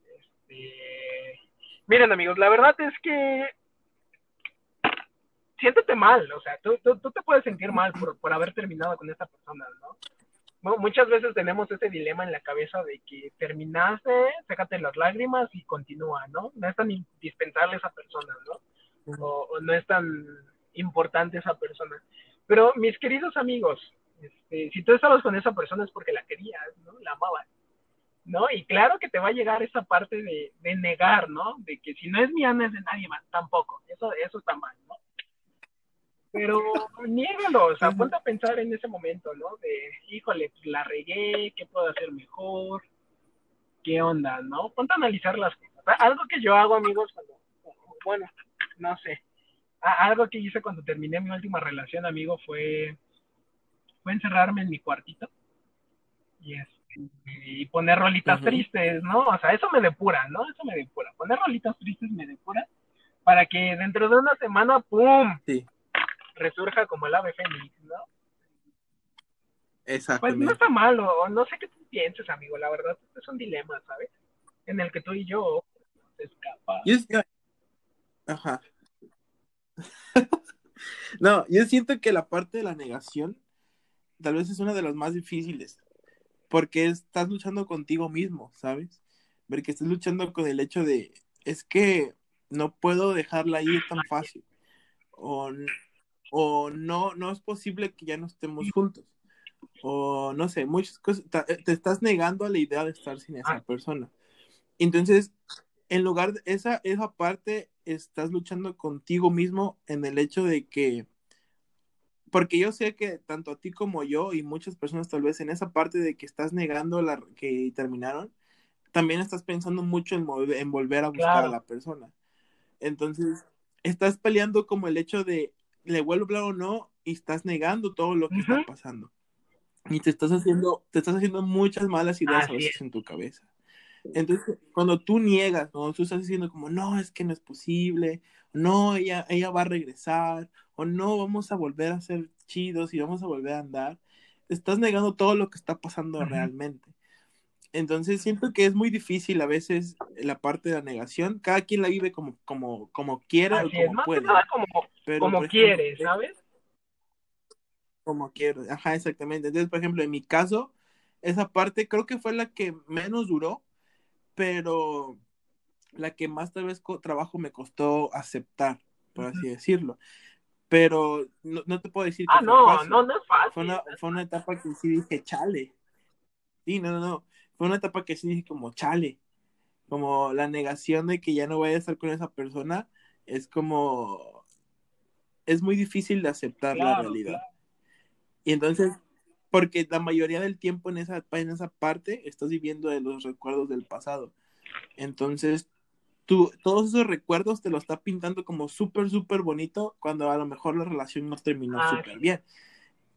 Este, miren amigos, la verdad es que siéntete mal, o sea, tú, tú, te puedes sentir mal por, por haber terminado con esta persona, ¿no? Muchas veces tenemos ese dilema en la cabeza de que terminaste, sécate las lágrimas y continúa, ¿no? No es tan indispensable esa persona, ¿no? O, no es tan importante esa persona. Pero mis queridos amigos, este, si tú estabas con esa persona es porque la querías, ¿no? La amabas, ¿no? Y claro que te va a llegar esa parte de, de negar, ¿no? De que si no es mi Ana es de nadie más, tampoco. Eso, eso está mal, ¿no? Pero niégalo, o sea, ponte a pensar en ese momento, ¿no? De, híjole, pues, la regué, ¿qué puedo hacer mejor? ¿Qué onda, no? Ponte a analizar las cosas. Algo que yo hago, amigos, cuando, bueno, no sé, algo que hice cuando terminé mi última relación, amigo, fue, fue encerrarme en mi cuartito y, y poner rolitas tristes, ¿no? O sea, eso me depura, ¿no? Eso me depura. Poner rolitas tristes me depura para que dentro de una semana, ¡pum! Sí resurja como el ave fénix, ¿no? Exactamente. Pues no está malo, no sé qué tú pienses, amigo, la verdad es un dilema, ¿sabes? En el que tú y yo se escapa. Ajá. no, yo siento que la parte de la negación tal vez es una de las más difíciles, porque estás luchando contigo mismo, ¿sabes? Porque estás luchando con el hecho de, es que no puedo dejarla ir tan fácil, o o no, no es posible que ya no estemos juntos, o no sé, muchas cosas, eh, te estás negando a la idea de estar sin esa ah. persona. Entonces, en lugar de esa, esa parte, estás luchando contigo mismo en el hecho de que, porque yo sé que tanto a ti como yo y muchas personas tal vez en esa parte de que estás negando la que terminaron, también estás pensando mucho en, en volver a buscar a la persona. Entonces, estás peleando como el hecho de le vuelvo a hablar o no, y estás negando todo lo que está pasando. Y te estás haciendo, te estás haciendo muchas malas ideas a veces en tu cabeza. Entonces, cuando tú niegas, cuando tú estás diciendo como, no, es que no es posible, no, ella, ella va a regresar, o no, vamos a volver a ser chidos y vamos a volver a andar, estás negando todo lo que está pasando realmente. Entonces siento que es muy difícil a veces la parte de la negación. Cada quien la vive como, como, como quiera o como puede. como, como quiere, ¿sabes? Como quiere, ajá, exactamente. Entonces, por ejemplo, en mi caso, esa parte creo que fue la que menos duró, pero la que más tal vez trabajo me costó aceptar, por así decirlo. Pero no, te puedo decir que ah, no, no, no es fácil. Fue una, fue una etapa que sí dije, chale. Sí, no, no, no fue una etapa que sí dije como chale, como la negación de que ya no voy a estar con esa persona, es como, es muy difícil de aceptar la realidad. Y entonces, porque la mayoría del tiempo en esa, en esa parte estás viviendo de los recuerdos del pasado. Entonces, tú, todos esos recuerdos te lo está pintando como súper, súper bonito cuando a lo mejor la relación no terminó ah, súper bien.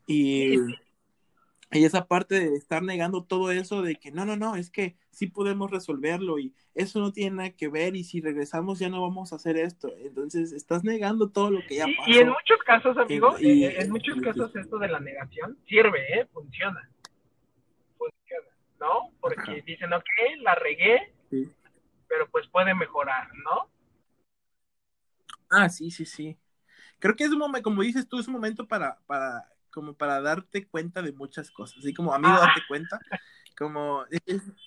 Y, y esa parte de estar negando todo eso de que no, no, no, es que sí podemos resolverlo y eso no tiene nada que ver y si regresamos ya no vamos a hacer esto. Entonces estás negando todo lo que ya pasó. Y, en muchos casos, amigo, en, muchos casos esto de la negación sirve, ¿eh? Funciona. Funciona, ¿no? Porque dicen, ok, la regué, pero pues puede mejorar, ¿no? Ah, sí, sí, sí. Creo que es un momento, como dices tú, es un momento para, para como para darte cuenta de muchas cosas, así como amigo, darte cuenta, como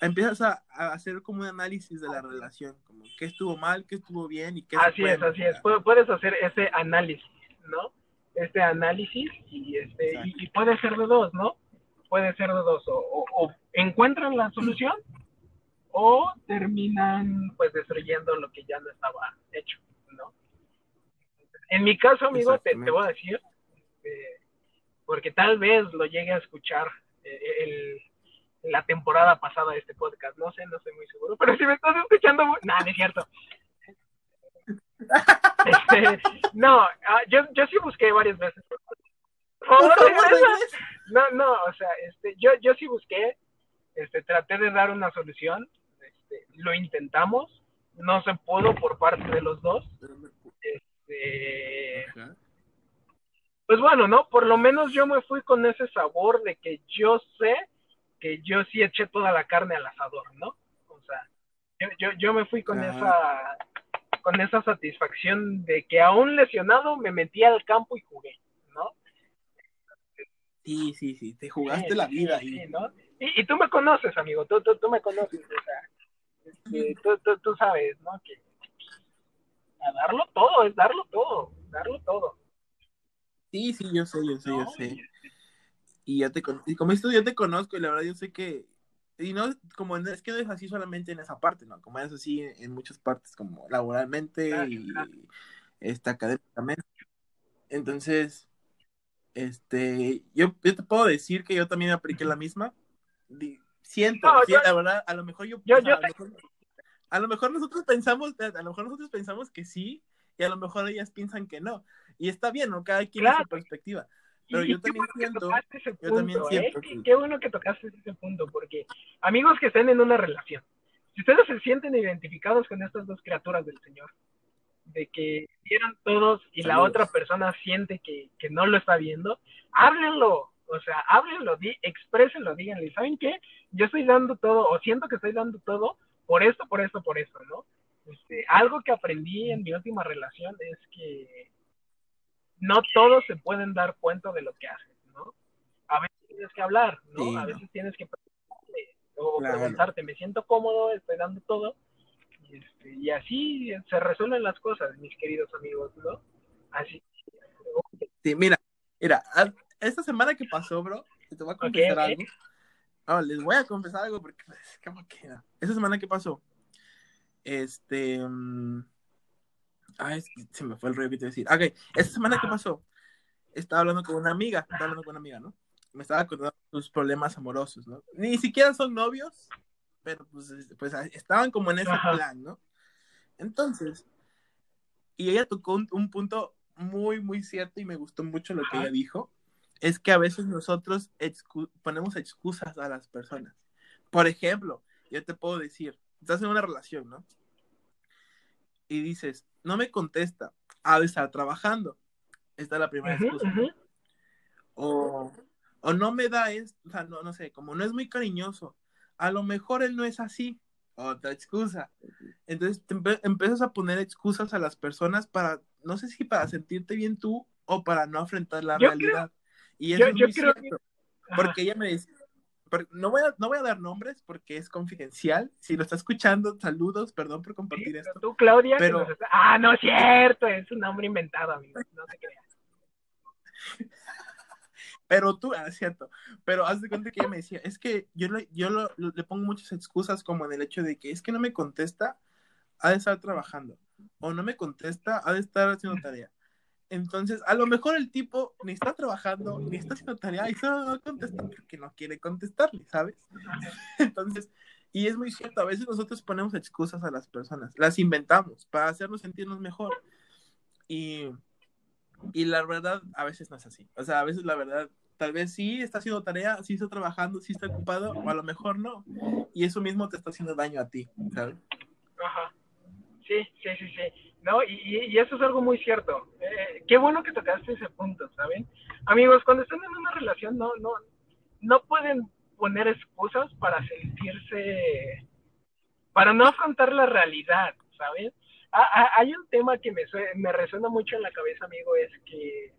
empiezas a, hacer como un análisis de la relación, como qué estuvo mal, qué estuvo bien y qué Así es, así es, puedes hacer ese análisis, ¿no? Este análisis y este y, puede ser de dos, ¿no? Puede ser de dos, o, o, encuentran la solución o terminan pues destruyendo lo que ya no estaba hecho, ¿no? En mi caso, amigo, te, te voy a decir, eh, porque tal vez lo llegue a escuchar eh, el, la temporada pasada de este podcast. No sé, no estoy muy seguro, pero si me estás escuchando, nada, no es cierto. Este, no, ah, yo, yo sí busqué varias veces. no, no, o sea, este, yo, yo sí busqué, este, traté de dar una solución, este, lo intentamos, no se pudo por parte de los dos. Este, pues bueno, ¿no? Por lo menos yo me fui con ese sabor de que yo sé que yo sí eché toda la carne al asador, ¿no? O sea, yo, yo, yo me fui con esa con esa satisfacción de que aún lesionado me metí al campo y jugué, ¿no? Sí, sí, sí, te jugaste la vida ahí. Sí, ¿no? y, y, tú me conoces, amigo, tú, tú, tú me conoces, o sea, este, tú, tú, tú sabes, ¿no? Que a darlo todo, es darlo todo, darlo todo. Sí, sí, yo sé, yo sé, yo sé. Y ya te y como esto yo te conozco y la verdad yo sé que y no como es que no es así solamente en esa parte, ¿no? Como es así en, muchas partes como laboralmente y esta académicamente. Entonces, este, yo, yo te puedo decir que yo también apliqué la misma. Siento, la verdad, a lo mejor yo, yo, a lo mejor nosotros pensamos, a lo mejor nosotros pensamos que sí, y a lo mejor ellas piensan que no. Y está bien, ¿no? Cada quien tiene su perspectiva. Pero yo también siento, yo también ¿eh? Qué bueno que tocaste ese punto, porque amigos que estén en una relación, si ustedes se sienten identificados con estas dos criaturas del Señor, de que vieron todos y la otra persona siente que, que no lo está viendo, háblenlo, o sea, háblenlo, di, exprésenlo, díganle, ¿saben qué? Yo estoy dando todo, o siento que estoy dando todo, por esto, por esto, por esto, ¿no? Este, algo que aprendí en mi última relación es que no todos se pueden dar cuenta de lo que hacen, ¿no? A veces tienes que hablar, ¿no? a veces tienes que o preguntarte, me siento cómodo, estoy dando todo, y, este, y así se resuelven las cosas, mis queridos amigos, ¿no? Así. Sí, mira, mira, esta semana que pasó, bro, te voy a confesar algo. Les voy a confesar algo porque, pues, ¿cómo queda? Esa semana que pasó, este. Mm, ay, se me fue el rollo que te decir. Ok, esa semana que pasó, estaba hablando con una amiga, estaba hablando con una amiga, ¿no? Me estaba contando sus problemas amorosos, ¿no? Ni siquiera son novios, pero pues, pues estaban como en ese plan, ¿no? Entonces, y ella tocó un, un, punto muy, muy cierto y me gustó mucho lo que ella dijo es que a veces nosotros ponemos excusas a las personas. Por ejemplo, yo te puedo decir, estás en una relación, ¿no? Y dices, no me contesta, ha de estar trabajando. Esta es la primera excusa. o, o, no me da o sea, no, no sé, como no es muy cariñoso, a lo mejor él no es así. Otra excusa. Entonces te empiezas a poner excusas a las personas para, no sé si para sentirte bien tú o para no afrontar la realidad. Y eso yo, es creo cierto, porque ella me dice, no voy, a, no voy a dar nombres porque es confidencial. Si lo está escuchando, saludos, perdón por compartir esto. Tú, Claudia, pero... ah, no es cierto, es un nombre inventado, amigo, no te creas. pero tú, ah, es cierto, pero haz de cuenta que ella me decía, es que yo, le, yo le pongo muchas excusas como en el hecho de que es que no me contesta, ha de estar trabajando, o no me contesta, ha de estar haciendo tarea, entonces, a lo mejor el tipo ni está trabajando, ni está haciendo tarea y solo no contesta porque no quiere contestarle, ¿sabes? Entonces, y es muy cierto, a veces nosotros ponemos excusas a las personas, las inventamos para hacernos sentirnos mejor. Y, y la verdad, a veces no es así. O sea, a veces la verdad, tal vez sí está haciendo tarea, sí está trabajando, sí está ocupado, o a lo mejor no. Y eso mismo te está haciendo daño a ti, ¿sabes? Ajá. Sí, sí, sí, sí. ¿no? Y, y, eso es algo muy cierto. Eh, qué bueno que tocaste ese punto, ¿saben? Amigos, cuando están en una relación no, no, no pueden poner excusas para sentirse, para no afrontar la realidad, ¿saben? hay un tema que me, me resuena mucho en la cabeza, amigo, es que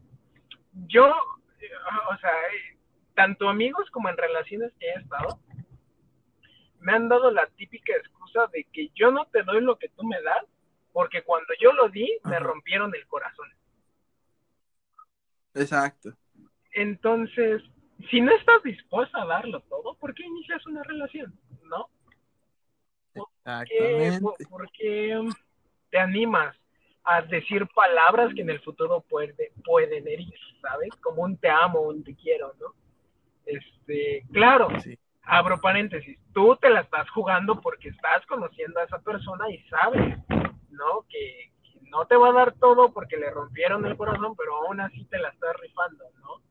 yo, o sea, tanto amigos como en relaciones que he estado, me han dado la típica excusa de que yo no te doy lo que tú me das porque cuando yo lo di, me rompieron el corazón. Exacto. Entonces, si no estás dispuesta a darlo todo, ¿por qué inicias una relación? ¿No? Exactamente. ¿Por qué, te animas a decir palabras que en el futuro puede, pueden herir, ¿sabes? Como un te amo, un te quiero, ¿no? Este, claro, abro paréntesis, tú te la estás jugando porque estás conociendo a esa persona y sabes ¿no? Que, no te va a dar todo porque le rompieron el corazón, pero aún así te la estás rifando, ¿no?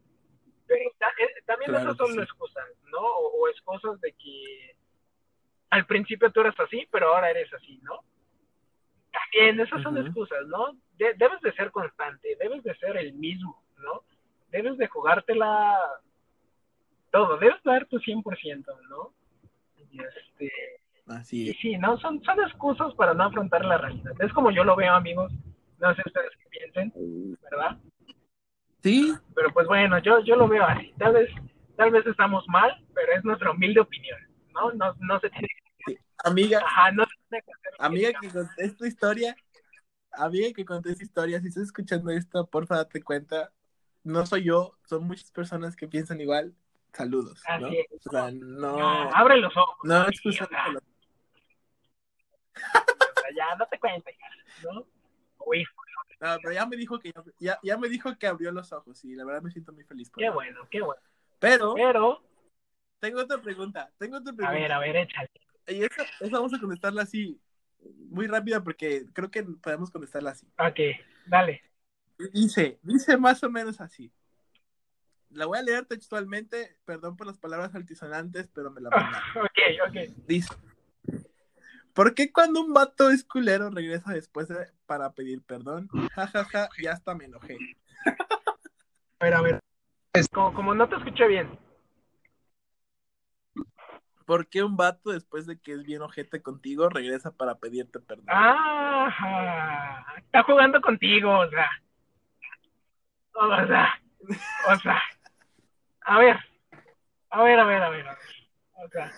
Pero eh, también esas son excusas, ¿no? O, excusas de que al principio tú eras así, pero ahora eres así, ¿no? También esas son excusas, ¿no? debes de ser constante, debes de ser el mismo, ¿no? debes de jugártela todo, debes dar tu 100%, ¿no? Y este, Así y es. sí, ¿no? Son, son excusas para no afrontar la realidad. Es como yo lo veo, amigos. No sé ustedes qué piensen, ¿verdad? Sí, Pero pues bueno, yo, yo lo veo así. Tal vez, tal vez estamos mal, pero es nuestra humilde opinión, ¿no? No, no se tiene sí. amiga, ajá, no se tiene que hacer que amiga que conté esta historia, amiga que conté esta historia, si estás escuchando esto, porfa date cuenta, no soy yo, son muchas personas que piensan igual. Saludos, ¿no? Así es. O sea, no, abre los ojos. no sí, excusa ya, date cuenta, ya, ¿no? Uy, No, pero ya me dijo que ya, ya me dijo que abrió los ojos y la verdad me siento muy feliz por qué eso. bueno, qué bueno. Pero Pero, tengo otra pregunta, tengo otra a pregunta. ver, a ver, échale. Y esa, esa vamos a contestarla así, muy rápida porque creo que podemos contestarla así. Ok, dale. Dice, dice más o menos así. La voy a leer textualmente, perdón por las palabras altisonantes, pero me la mandaron. Ok, ok. Dice, ¿por qué cuando un vato es culero regresa después de- para pedir perdón? Ja, ja, ja, ya hasta me enojé. A ver, a ver. Como, como no te escuché bien. ¿Por qué un vato después de que es bien ojete contigo regresa para pedirte perdón? Ajá. Está jugando contigo, o sea. O sea, o sea. A ver. A ver, a ver, a ver. O sea.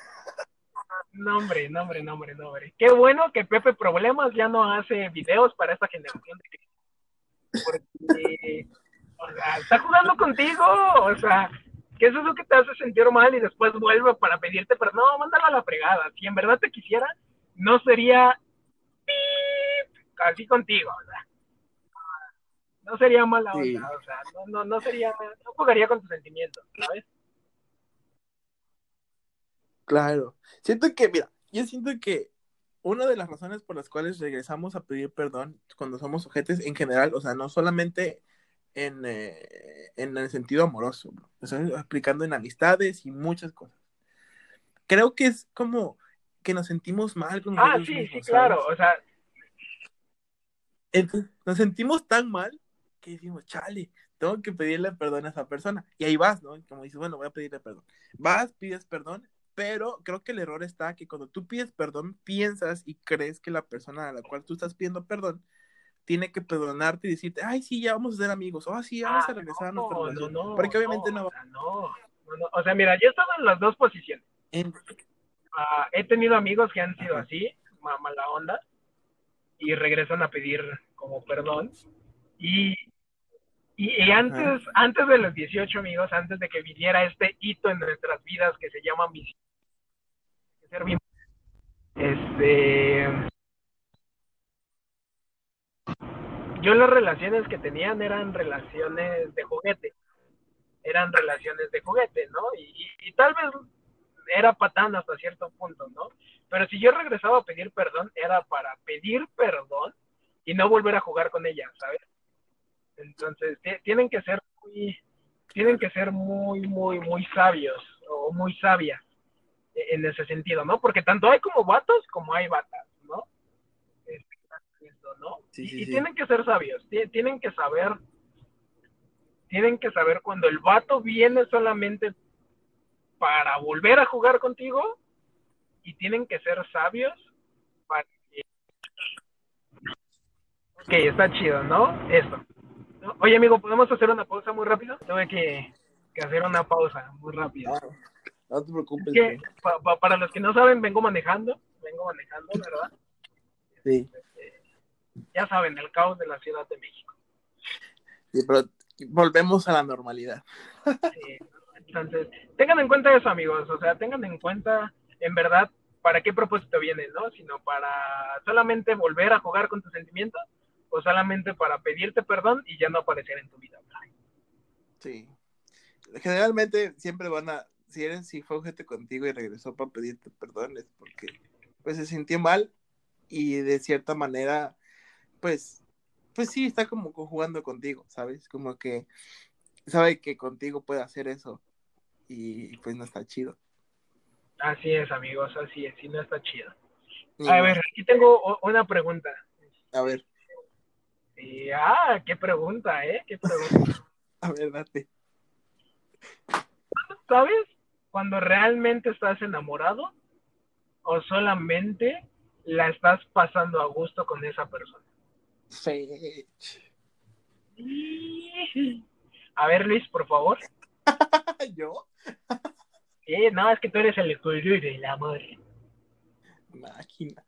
No, hombre, no, hombre, no, hombre, no, hombre. Qué bueno que Pepe Problemas ya no hace videos para esta generación de. Porque, o sea, está jugando contigo, o sea, ¿qué es eso que te hace sentir mal y después vuelve para pedirte perdón? No, mándala a la fregada. Si en verdad te quisiera, no sería así contigo, o sea. No sería mala Sí. onda, o sea, no, no, no sería, no jugaría con tus sentimientos, ¿sabes? Claro. Siento que, mira, yo siento que una de las razones por las cuales regresamos a pedir perdón cuando somos ojetes en general, o sea, no solamente en, eh, en el sentido amoroso, bro. O sea, explicando en amistades y muchas cosas. Creo que es como que nos sentimos mal con Ah, sí, mismos, sí, ¿sabes? claro, o sea, Entonces, nos sentimos tan mal que decimos, chale, tengo que pedirle perdón a esa persona. Y ahí vas, ¿no? Como dices, bueno, voy a pedirle perdón. Vas, pides perdón, pero creo que el error está que cuando tú pides perdón, piensas y crees que la persona a la cual tú estás pidiendo perdón tiene que perdonarte y decirte, ay, sí, ya vamos a ser amigos, oh, sí, ya vamos a ah, regresar a no, nuestra no, relación. no, Porque obviamente no, o sea, no, no, no. O sea, mira, yo he estado en las dos posiciones. En- Ah, he tenido amigos que han sido Ajá. así, ma- mala onda, y regresan a pedir como perdón. Y, y, y antes, antes de los 18 amigos, antes de que viniera este hito en nuestras vidas que se llama misión, este, yo las relaciones que tenían eran relaciones de juguete, eran relaciones de juguete, ¿no? Y, y- y tal vez era patán hasta cierto punto, ¿no? Pero si yo regresaba a pedir perdón, era para pedir perdón y no volver a jugar con ella, ¿sabes? Entonces, ti- tienen que ser muy, tienen que ser muy, muy, muy sabios o muy sabias e- en ese sentido, ¿no? Porque tanto hay como vatos como hay vatas, ¿no? ¿no? Sí, y sí, y sí. tienen que ser sabios, ti- tienen que saber, tienen que saber cuando el vato viene solamente para volver a jugar contigo y tienen que ser sabios para que... Ok, está chido, ¿no? Esto. Oye, amigo, ¿podemos hacer una pausa muy rápido? Tuve que, que hacer una pausa muy rápida. No, no te preocupes. Es que, güey. pa- pa- para los que no saben, vengo manejando, vengo manejando, ¿verdad? Sí, Ya saben, el caos de la Ciudad de México. sí, pero volvemos a la normalidad. Sí. Entonces, tengan en cuenta eso, amigos. O sea, tengan en cuenta, en verdad, para qué propósito vienen, ¿no? Sino para solamente volver a jugar con tus sentimientos o solamente para pedirte perdón y ya no aparecer en tu vida. Sí. Generalmente siempre van a, si eres, si fue ojete contigo y regresó para pedirte perdón, es porque pues se sintió mal y de cierta manera, pues, pues sí, está como jugando contigo, ¿sabes? Como que sabe que contigo puede hacer eso y pues no está chido. Así es, amigos, así es, y no está chido. A ver, aquí tengo una pregunta. a ver, Y, ah, qué pregunta, ¿eh? Qué pregunta. a ver, date. ¿Sabes? Cuando realmente estás enamorado o solamente la estás pasando a gusto con esa persona. Fech. A ver, Luis, por favor. ¿Yo? Sí, no, es que tú eres el gurú del amor. Máquina.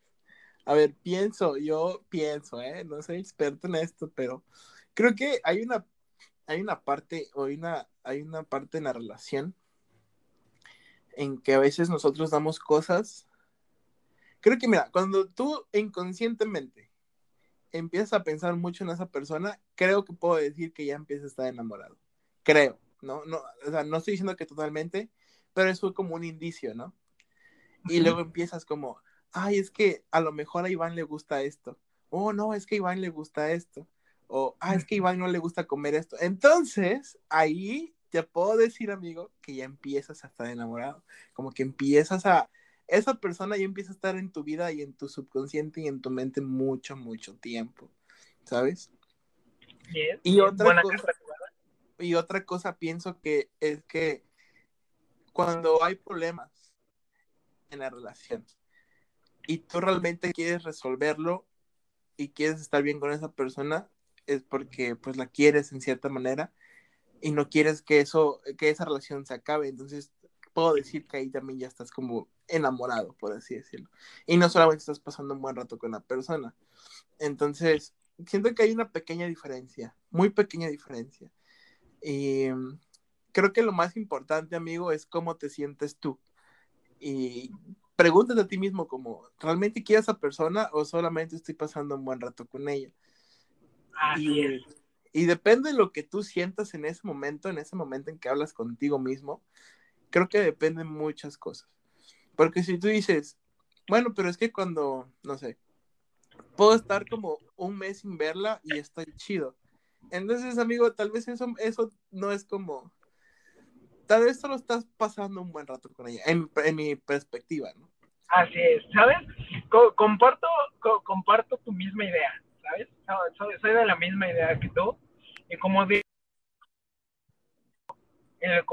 A ver, pienso, yo pienso, ¿eh? No soy experto en esto, pero creo que hay una, hay una parte, o hay una, hay una parte en la relación en que a veces nosotros damos cosas. Creo que, mira, cuando tú inconscientemente empiezas a pensar mucho en esa persona, creo que puedo decir que ya empiezas a estar enamorado. Creo, ¿no? no o sea, no estoy diciendo que totalmente, pero eso es como un indicio, ¿no? Y luego empiezas como, ay, es que a lo mejor a Iván le gusta esto. Oh, no, es que a Iván le gusta esto. O, ah, es que a Iván no le gusta comer esto. Entonces, ahí te puedo decir, amigo, que ya empiezas a estar enamorado. Como que empiezas a, esa persona ya empieza a estar en tu vida y en tu subconsciente y en tu mente mucho, mucho tiempo. ¿Sabes? y otra cosa, y otra cosa pienso que es que cuando hay problemas en la relación y tú realmente quieres resolverlo y quieres estar bien con esa persona, es porque pues la quieres en cierta manera y no quieres que eso, que esa relación se acabe. Entonces puedo decir que ahí también ya estás como enamorado, por así decirlo. Y no solamente estás pasando un buen rato con la persona. Entonces, siento que hay una pequeña diferencia, muy pequeña diferencia. Y creo que lo más importante, amigo, es cómo te sientes tú. Y pregúntate a ti mismo como, ¿realmente quiero a esa persona o solamente estoy pasando un buen rato con ella? y, y depende de lo que tú sientas en ese momento, en ese momento en que hablas contigo mismo, creo que dependen muchas cosas. Porque si tú dices, bueno, pero es que cuando, no sé, puedo estar como un mes sin verla y estoy chido. Entonces, amigo, tal vez eso, eso no es como tal vez solo estás pasando un buen rato con ella, en, mi perspectiva, ¿no? Así es, ¿sabes? comparto, comparto tu misma idea, ¿sabes? Soy, de la misma idea que tú. Y como de, en el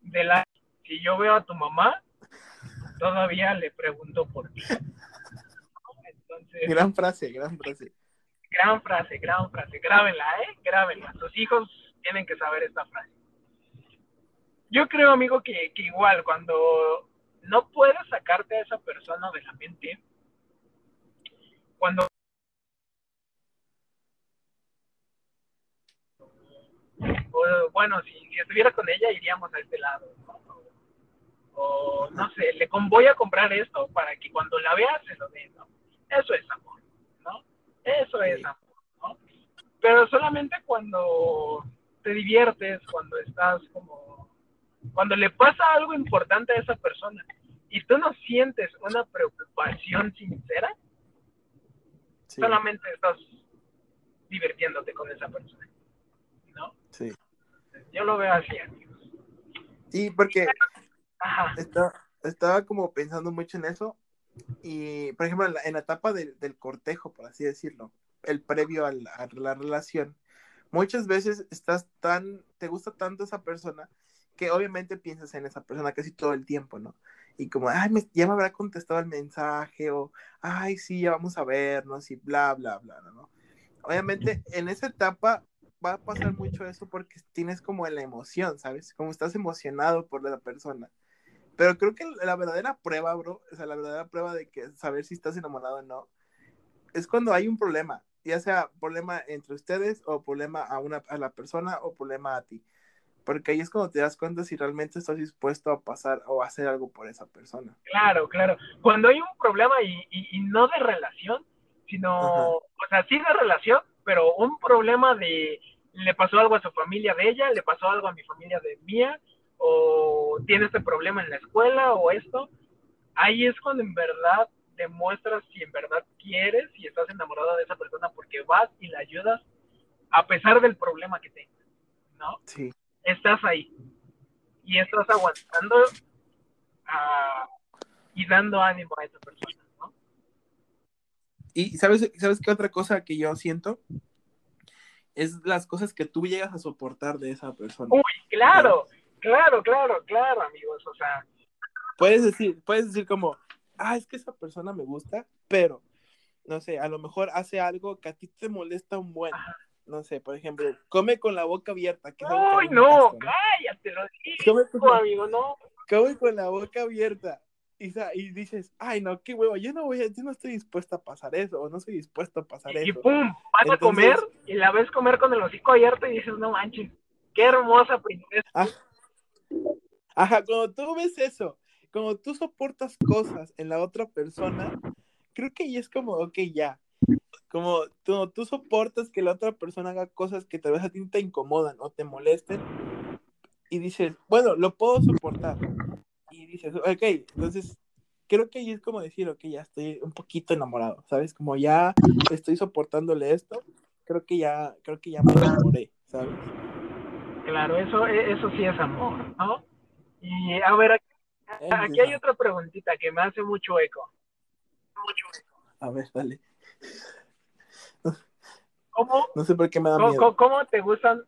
de la si yo veo a tu mamá, todavía le pregunto por ti. gran frase, gran frase. Gran frase, gran frase. Grábenla, ¿eh? Grábenla. Tus hijos tienen que saber esta frase. Yo creo, amigo, que, igual cuando no puedes sacarte a esa persona de la mente, cuando bueno, si, estuviera con ella iríamos a este lado. O no sé, le voy a comprar esto para que cuando la veas se lo dé, ¿no? Eso es amor, ¿no? Eso es amor, ¿no? Pero solamente cuando te diviertes, cuando estás como, cuando le pasa algo importante a esa persona y tú no sientes una preocupación sincera, solamente estás divirtiéndote con esa persona, ¿no? Sí. Yo lo veo así, amigos. Sí, porque estaba como pensando mucho en eso y, por ejemplo, en la, etapa del cortejo, por así decirlo, el previo a la relación, muchas veces estás tan, te gusta tanto esa persona que obviamente piensas en esa persona casi todo el tiempo, ¿no? Y como, ay, ya me habrá contestado el mensaje, o, ay, sí, ya vamos a vernos, y bla, bla, bla, ¿no? Obviamente, en esa etapa va a pasar mucho eso porque tienes como la emoción, ¿sabes? Como estás emocionado por la persona. Pero creo que la verdadera prueba, bro, o sea, la verdadera prueba de que saber si estás enamorado o no, es cuando hay un problema ya sea problema entre ustedes o problema a, una, a la persona o problema a ti. Porque ahí es cuando te das cuenta si realmente estás dispuesto a pasar o hacer algo por esa persona. Claro, claro. Cuando hay un problema y, y, no de relación, sino, o sea, sí de relación, pero un problema de le pasó algo a su familia de ella, le pasó algo a mi familia de mía, o tiene este problema en la escuela o esto, ahí es cuando en verdad demuestras si en verdad quieres y estás enamorada de esa persona porque vas y la ayudas a pesar del problema que tengas, ¿no? Sí. Estás ahí y estás aguantando ah, y dando ánimo a esa persona, ¿no? Y sabes, ¿sabes qué otra cosa que yo siento? es las cosas que tú llegas a soportar de esa persona. Uy, claro, claro, claro, claro, amigos, o sea. Puedes decir, puedes decir como, ah, es que esa persona me gusta, pero, no sé, a lo mejor hace algo que a ti te molesta un buen. No sé, por ejemplo, come con la boca abierta. Que Uy, no, cállate, lo digo, amigo, no. Come con la boca abierta y, dices, ay, no, qué huevo, yo no voy yo no estoy dispuesta a pasar eso, o no estoy dispuesto a pasar eso. Y pum, vas a comer y la ves comer con el hocico abierto y dices, no manches, qué hermosa princesa. Ah, ajá, cuando tú ves eso, cuando tú soportas cosas en la otra persona, creo que ya es como, ok, ya. Como tú, tú soportas que la otra persona haga cosas que tal vez a ti te incomodan o te molesten y dices, bueno, lo puedo soportar y dices, ok, entonces creo que ahí es como decir, ok, ya estoy un poquito enamorado, ¿sabes? Como ya estoy soportándole esto, creo que ya, creo que ya me enamoré, ¿sabes? Claro, eso, e, eso sí es amor, ¿no? Y a ver, aquí, hay otra preguntita que me hace mucho eco. Mucho eco. A ver, dale. ¿Cómo, no sé por qué me da miedo. ¿Cómo te gustan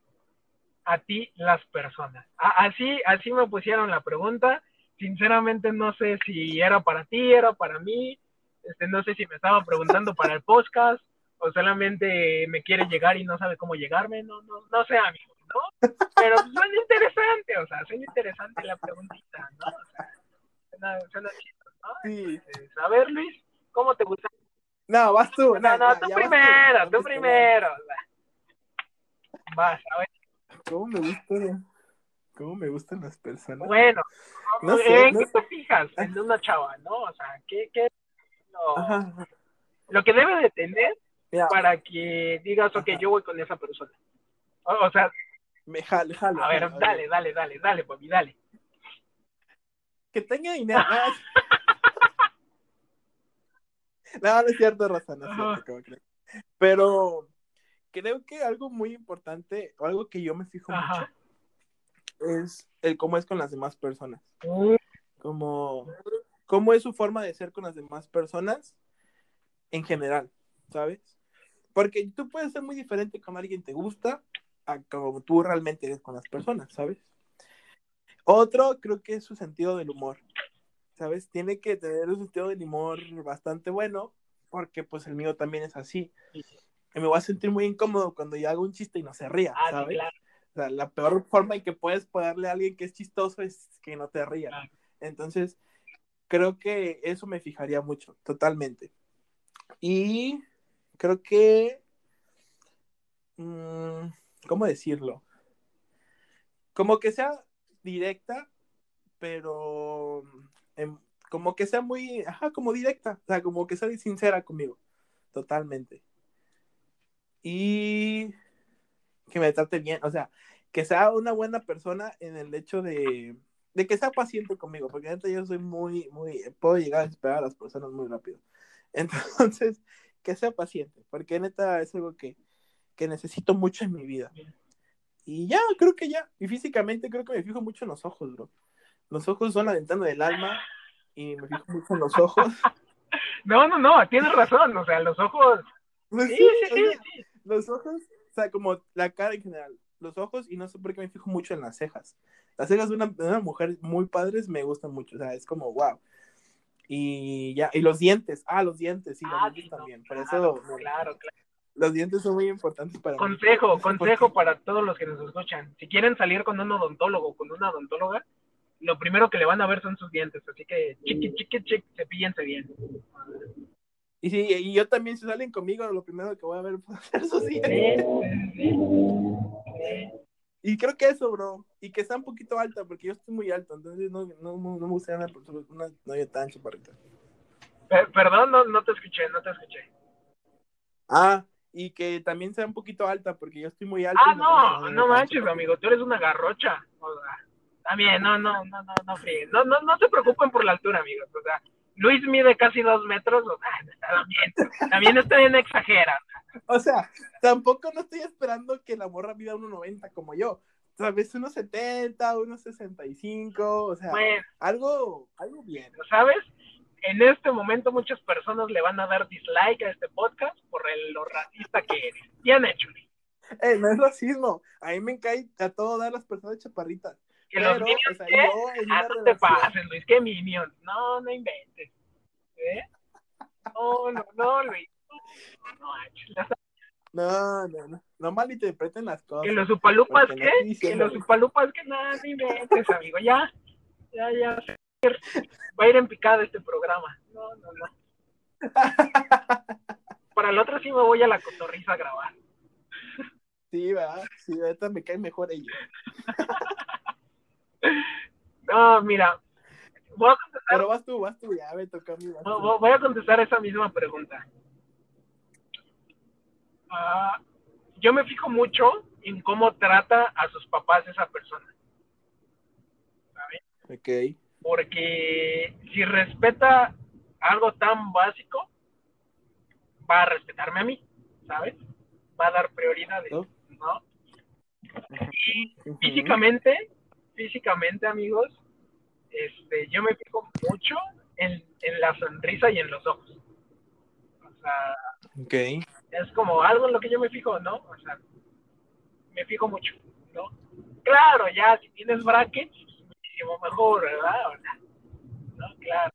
a ti las personas? Así, así me pusieron la pregunta sinceramente no sé si era para ti, era para mí, este, no sé si me estaba preguntando para el podcast o solamente me quiere llegar y no sabe cómo llegarme, no, no, no sé, amigo, ¿no? Pero suena interesante, o sea, suena interesante la preguntita, ¿no? O sea, suena, suena chido, ¿no? Sí. Este, a ver, Luis, ¿cómo te gusta? No, vas tú. No, no, tú primero, tú, primero. Vas, a ver. ¿Cómo me gusta? ¿Cómo me gustan las personas? Bueno, no sé, ¿en qué te fijas en una chava, no? O sea, ¿qué, qué lo, lo que debe de tener para que digas, ok, yo voy con esa persona? O, sea... Me jale, jale. A ver, dale, dale, dale, dale, papi, dale. Que tenga dinero. no, no es cierto, Rosa, no es cierto, como creo. Pero creo que algo muy importante, o algo que yo me fijo mucho, es el cómo es con las demás personas. Como, cómo es su forma de ser con las demás personas en general, ¿sabes? Porque tú puedes ser muy diferente con alguien te gusta a como tú realmente eres con las personas, ¿sabes? Otro creo que es su sentido del humor, ¿sabes? Tiene que tener un sentido del humor bastante bueno, porque pues el mío también es así. Y me voy a sentir muy incómodo cuando yo hago un chiste y no se ría, ah, ¿sabes? O sea, la peor forma en que puedes ponerle a alguien que es chistoso es que no te ría. Entonces, creo que eso me fijaría mucho, totalmente. Y creo que, mm, ¿cómo decirlo? Como que sea directa, pero em, como que sea muy, como directa, o sea, como que sea sincera conmigo, totalmente. Y que me trate bien, o sea, que sea una buena persona en el hecho de, de que sea paciente conmigo, porque neta yo soy muy, muy, puedo llegar a esperar a las personas muy rápido. Entonces, que sea paciente, porque neta es algo que, que necesito mucho en mi vida. Y ya, creo que ya. Y físicamente creo que me fijo mucho en los ojos, bro. Los ojos son la ventana del alma y me fijo mucho en los ojos. No, no, no, tienes razón. O sea, los ojos. Pues sí, sí, sí, Los ojos o sea, como la cara en general, los ojos, y no sé por qué me fijo mucho en las cejas. Las cejas de una, de una mujer muy padres me gustan mucho, o sea, es como, wow. Y ya, y los dientes, ah, los dientes, sí, los ah, dientes también. Por eso, claro, claro. Los dientes son muy importantes para consejo, mí. Consejo para todos los que nos escuchan. Si quieren salir con un odontólogo con una odontóloga, lo primero que le van a ver son sus dientes. Así que, chiqui, chiqui, chiqui, cepillense bien. Y sí, y yo también, si salen conmigo, lo primero que voy a ver es sus dientes. Y creo que eso, bro. Y que sea un poquito alta, porque yo estoy muy alto, entonces no, no, no me gustaría una, una novia tan chaparrita. perdón, no, no te escuché, no te escuché. Ah, y que también sea un poquito alta, porque yo estoy muy alto. Ah, no, no, manches, amigo, tú eres una garrocha. O sea, también, no, no, no, no, no, no, no, no se preocupen por la altura, amigos. O sea, Luis mide casi dos metros, o sea, también, también está bien exagera. O sea, tampoco no estoy esperando que la morra mida 1,90 como yo. ¿Sabes? 1,70, 1,65, o sea, algo, algo bien. ¿Sabes? En este momento muchas personas le van a dar dislike a este podcast por el, lo racista que eres. Bien hecho. Eh, no es racismo. A mí me cae a todo dar las personas chaparritas. ¿Que los Minions o sea, qué? Ah, no te pases, Luis, ¿qué Minions? No, no inventes. ¿Eh? No, no, no, Luis. No, no, No, no, malinterpreten las cosas. Que los upalupas, no ¿qué? estoy Que los upalupas, que nada, no inventes, amigo. Ya, ya, ya. Va a ir en picada este programa. No, no, no. Para el otro sí me voy a la cotorriza a grabar. Sí, ¿verdad? Sí, ahorita me cae mejor ellos. No, mira. Voy a contestar, Pero vas tú, vas tú, ya me toca a mí. tú. voy- a contestar esa misma pregunta. Ah, yo me fijo mucho en cómo trata a sus papás esa persona. ¿sabes? Ok. Porque si respeta algo tan básico, va a respetarme a mí, ¿sabes? Va a dar prioridades, ¿No? ¿no? Ujú. Físicamente, físicamente, amigos, este, yo me fijo mucho en, en la sonrisa y en los ojos. O sea, Ok. es como algo en lo que yo me fijo, ¿no? O sea, me fijo mucho, ¿no? Claro, ya, si tienes brackets, muchísimo mejor, ¿verdad? O sea, ¿no? Claro.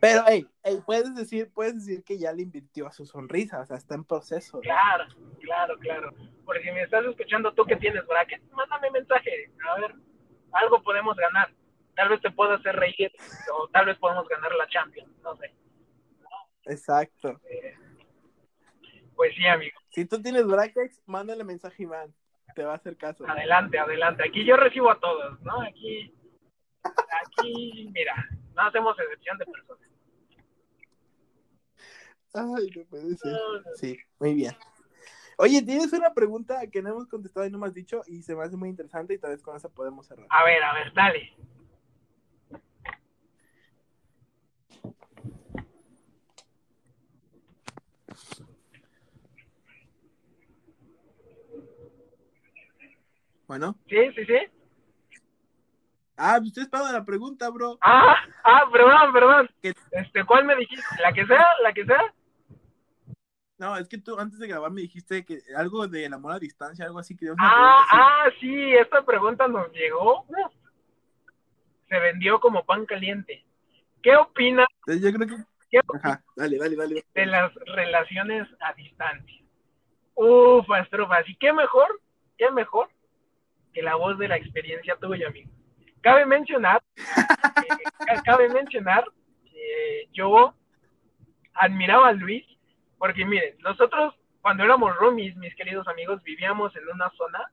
Pero, hey, hey, puedes decir, puedes decir que ya le invirtió a su sonrisa, o sea, está en proceso. ¿no? Claro, claro, claro. Por si me estás escuchando tú que tienes bracket, mándame mensaje. A ver, algo podemos ganar. Tal vez te pueda hacer reír o tal vez podemos ganar la Champions, no sé. Exacto. Eh, pues sí, amigo. Si tú tienes brackets, mándale mensaje a Iván. Te va a hacer caso. Adelante, adelante. Aquí yo recibo a todos, ¿no? Aquí, aquí, mira, no hacemos excepción de personas. Ay, no puede ser. Sí, muy bien. Oye, tienes una pregunta que no hemos contestado y no me has dicho y se me hace muy interesante y tal vez con esa podemos cerrar. A ver, a ver, dale. Bueno. Sí, sí, sí. Ah, pues estoy esperando la pregunta, bro. Ah, ah, perdón, perdón. ¿Qué? Este, ¿cuál me dijiste? ¿La que sea? ¿La que sea? No, es que tú antes de grabar me dijiste que algo de el amor a distancia, algo así que Dios Ah, ah, sí, esta pregunta nos llegó. Se vendió como pan caliente. ¿Qué opinas yo creo que. ¿Qué Ajá, dale, dale, dale. de las relaciones a distancia? Ufas, trufas. ¿Y qué mejor? ¿Qué mejor que la voz de la experiencia tuya, amigo? Cabe mencionar, eh, ca- cabe mencionar que yo admiraba a Luis, porque miren, nosotros cuando éramos roomies, mis queridos amigos, vivíamos en una zona,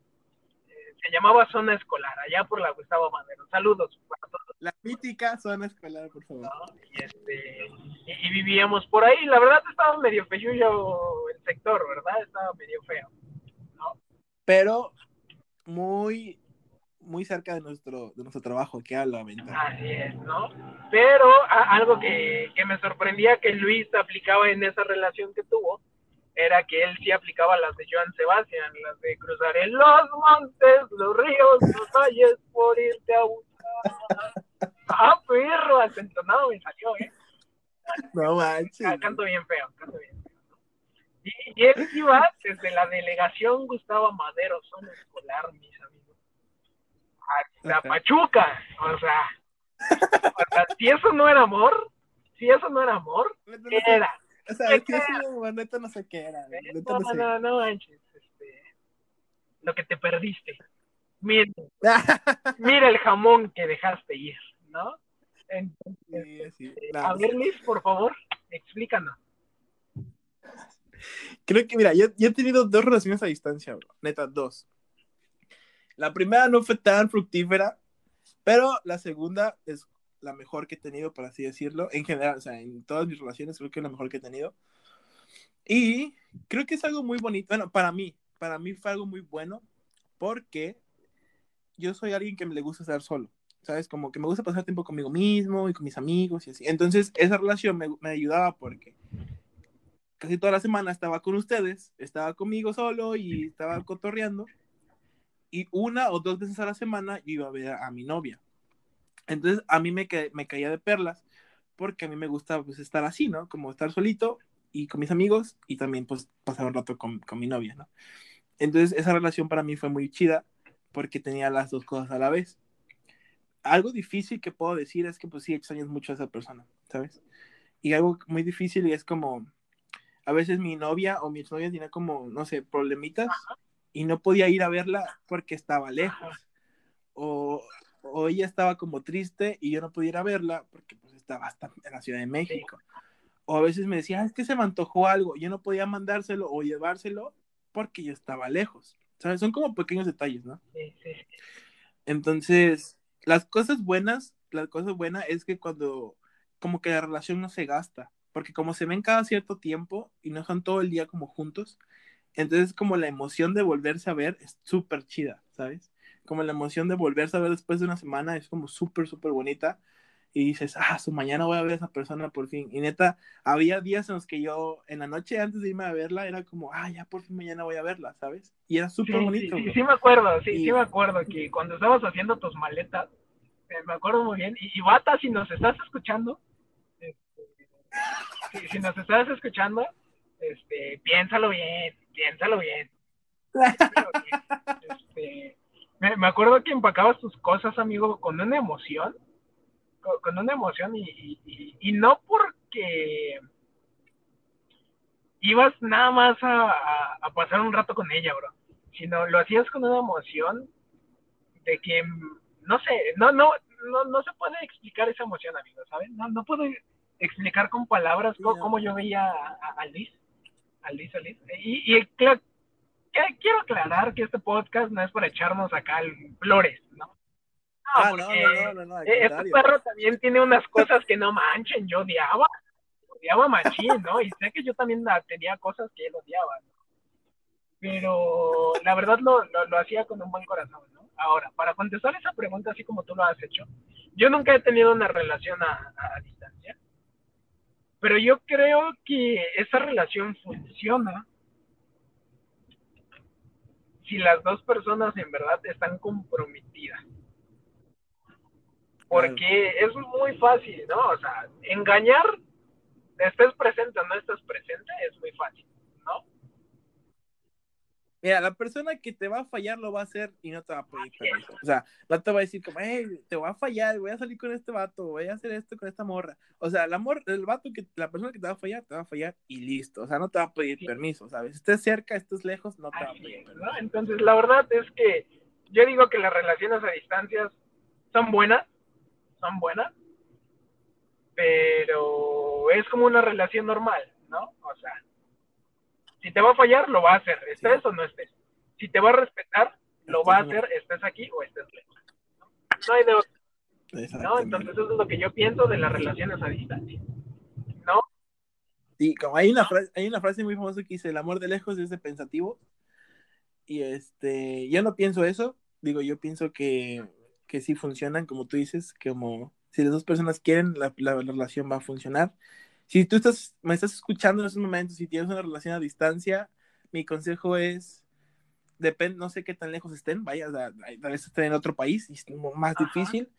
eh, se llamaba zona escolar, allá por la Gustavo Madero. Saludos para todos. La mítica zona escolar, por favor. ¿no? Y, este, y, y vivíamos por ahí. La verdad estaba medio feyullo el sector, ¿verdad? Estaba medio feo. Pero muy, muy cerca de nuestro, de nuestro trabajo, que a la ventana. Así es, ¿no? Pero a- algo que, que me sorprendía que Luis aplicaba en esa relación que tuvo era que él sí aplicaba las de Joan Sebastián, las de cruzar en los montes, los ríos, los valles por irte a buscar. Ah, perro, al entonado me salió, ¿eh? No manches. Ah, canto bien feo, canto bien feo. Y, y él iba desde la delegación Gustavo Madero, zona escolar, mis amigos, Ajá. Pachuca. O sea, o sea, si eso no era amor, si eso no era amor, ¿qué era? O sea, es que eso, neta no sé qué era. Neta No, no sé. no, no manches, este, lo que te perdiste. Mira, mira el jamón que dejaste ir, ¿no? Entonces, Sí, sí. eh, No, a ver, Liz, por favor, explícanos. Creo que, mira, yo, yo he tenido dos relaciones a distancia, bro. Neta, dos. La primera no fue tan fructífera, pero la segunda es la mejor que he tenido, por así decirlo. En general, o sea, en todas mis relaciones creo que es la mejor que he tenido. Y creo que es algo muy bonito. Bueno, para mí, para mí fue algo muy bueno porque yo soy alguien que le gusta estar solo. ¿Sabes? Como que me gusta pasar tiempo conmigo mismo y con mis amigos y así. Entonces, esa relación me, me ayudaba porque casi toda la semana estaba con ustedes, estaba conmigo solo y estaba cotorreando. Y una o dos veces a la semana yo iba a ver a, mi novia. Entonces a mí me, me caía de perlas porque a mí me gusta pues estar así, ¿no? Como estar solito y con mis amigos y también pues pasar un rato con, con mi novia, ¿no? Entonces esa relación para mí fue muy chida porque tenía las dos cosas a la vez. Algo difícil que puedo decir es que pues sí extrañas mucho a esa persona, ¿sabes? Y algo muy difícil es como, a veces mi novia o mi exnovia tenía como, no sé, problemitas y no podía ir a verla porque estaba lejos. O, o, ella estaba como triste y yo no podía ir a verla porque pues estaba hasta en la Ciudad de México. O a veces me decía, ah, es que se me antojó algo, yo no podía mandárselo o llevárselo porque yo estaba lejos. ¿Sabes? Son como pequeños detalles, ¿no? Entonces, las cosas buenas, las cosas buenas es que cuando como que la relación no se gasta, porque como se ven cada cierto tiempo y no están todo el día como juntos, entonces como la emoción de volverse a ver es súper chida, ¿sabes? Como la emoción de volverse a ver después de una semana es como súper, súper bonita y dices, ah, su mañana voy a ver a esa persona por fin. Y neta, había días en los que yo, en la noche antes de irme a verla, era como, ah, ya por fin mañana voy a verla, ¿sabes? Y era súper bonito. Sí, sí, me acuerdo, sí, sí me acuerdo que cuando estabas haciendo tus maletas, eh, me acuerdo muy bien. Y, y, Bata, si nos estás escuchando, este, si, nos estás escuchando, este, piénsalo bien, piénsalo bien. Este, me, me acuerdo que empacabas tus cosas, amigo, con una emoción con, una emoción y, y, no porque ibas nada más a, a, pasar un rato con ella, bro, sino lo hacías con una emoción de que, no sé, no, no, no, no se puede explicar esa emoción, amigo, ¿sabes? No, no puedo explicar con palabras cómo, yo veía a, a, Liz, a a Liz. Y, y claro, quiero aclarar que este podcast no es para echarnos acá flores, ¿no? ah, no, no, no, no, Este perro también tiene unas cosas que no manchen, yo odiaba, odiaba machín, ¿no? Y sé que yo también tenía cosas que él odiaba, ¿no? Pero la verdad lo, lo, hacía con un buen corazón, ¿no? Ahora, para contestar esa pregunta así como tú lo has hecho, yo nunca he tenido una relación a, a distancia, pero yo creo que esa relación funciona si las dos personas en verdad están comprometidas porque es muy fácil, ¿no? O sea, engañar, estés presente o no estés presente, es muy fácil. Mira, la persona que te va a fallar lo va a hacer y no te va a pedir permiso. O sea, no te va a decir como, hey, te voy a fallar, voy a salir con este vato, voy a hacer esto con esta morra. O sea, el amor, el vato que, la persona que te va a fallar, te va a fallar y listo. O sea, no te va a pedir permiso, ¿sabes? Estés cerca, estés lejos, no te va a pedir permiso. ¿no? Entonces, la verdad es que yo digo que las relaciones a distancias son buenas, son buenas, pero es como una relación normal, ¿no? O sea, si te va a fallar, lo va a hacer, estés o no estés. Si te va a respetar, lo va a hacer, estés aquí o estés lejos. No hay de otro. ¿no? Entonces eso es lo que yo pienso de las relaciones a distancia. ¿No? Sí, como hay una frase, hay una frase muy famosa que dice el amor de lejos es de pensativo. Y este, yo no pienso eso. Digo, yo pienso que que sí funcionan, como tú dices, como si las dos personas quieren, la, relación va a funcionar. Si tú estás, me estás escuchando en esos momentos y tienes una relación a distancia, mi consejo es, depende, no sé qué tan lejos estén, vaya, a vez estén en otro país y es más difícil,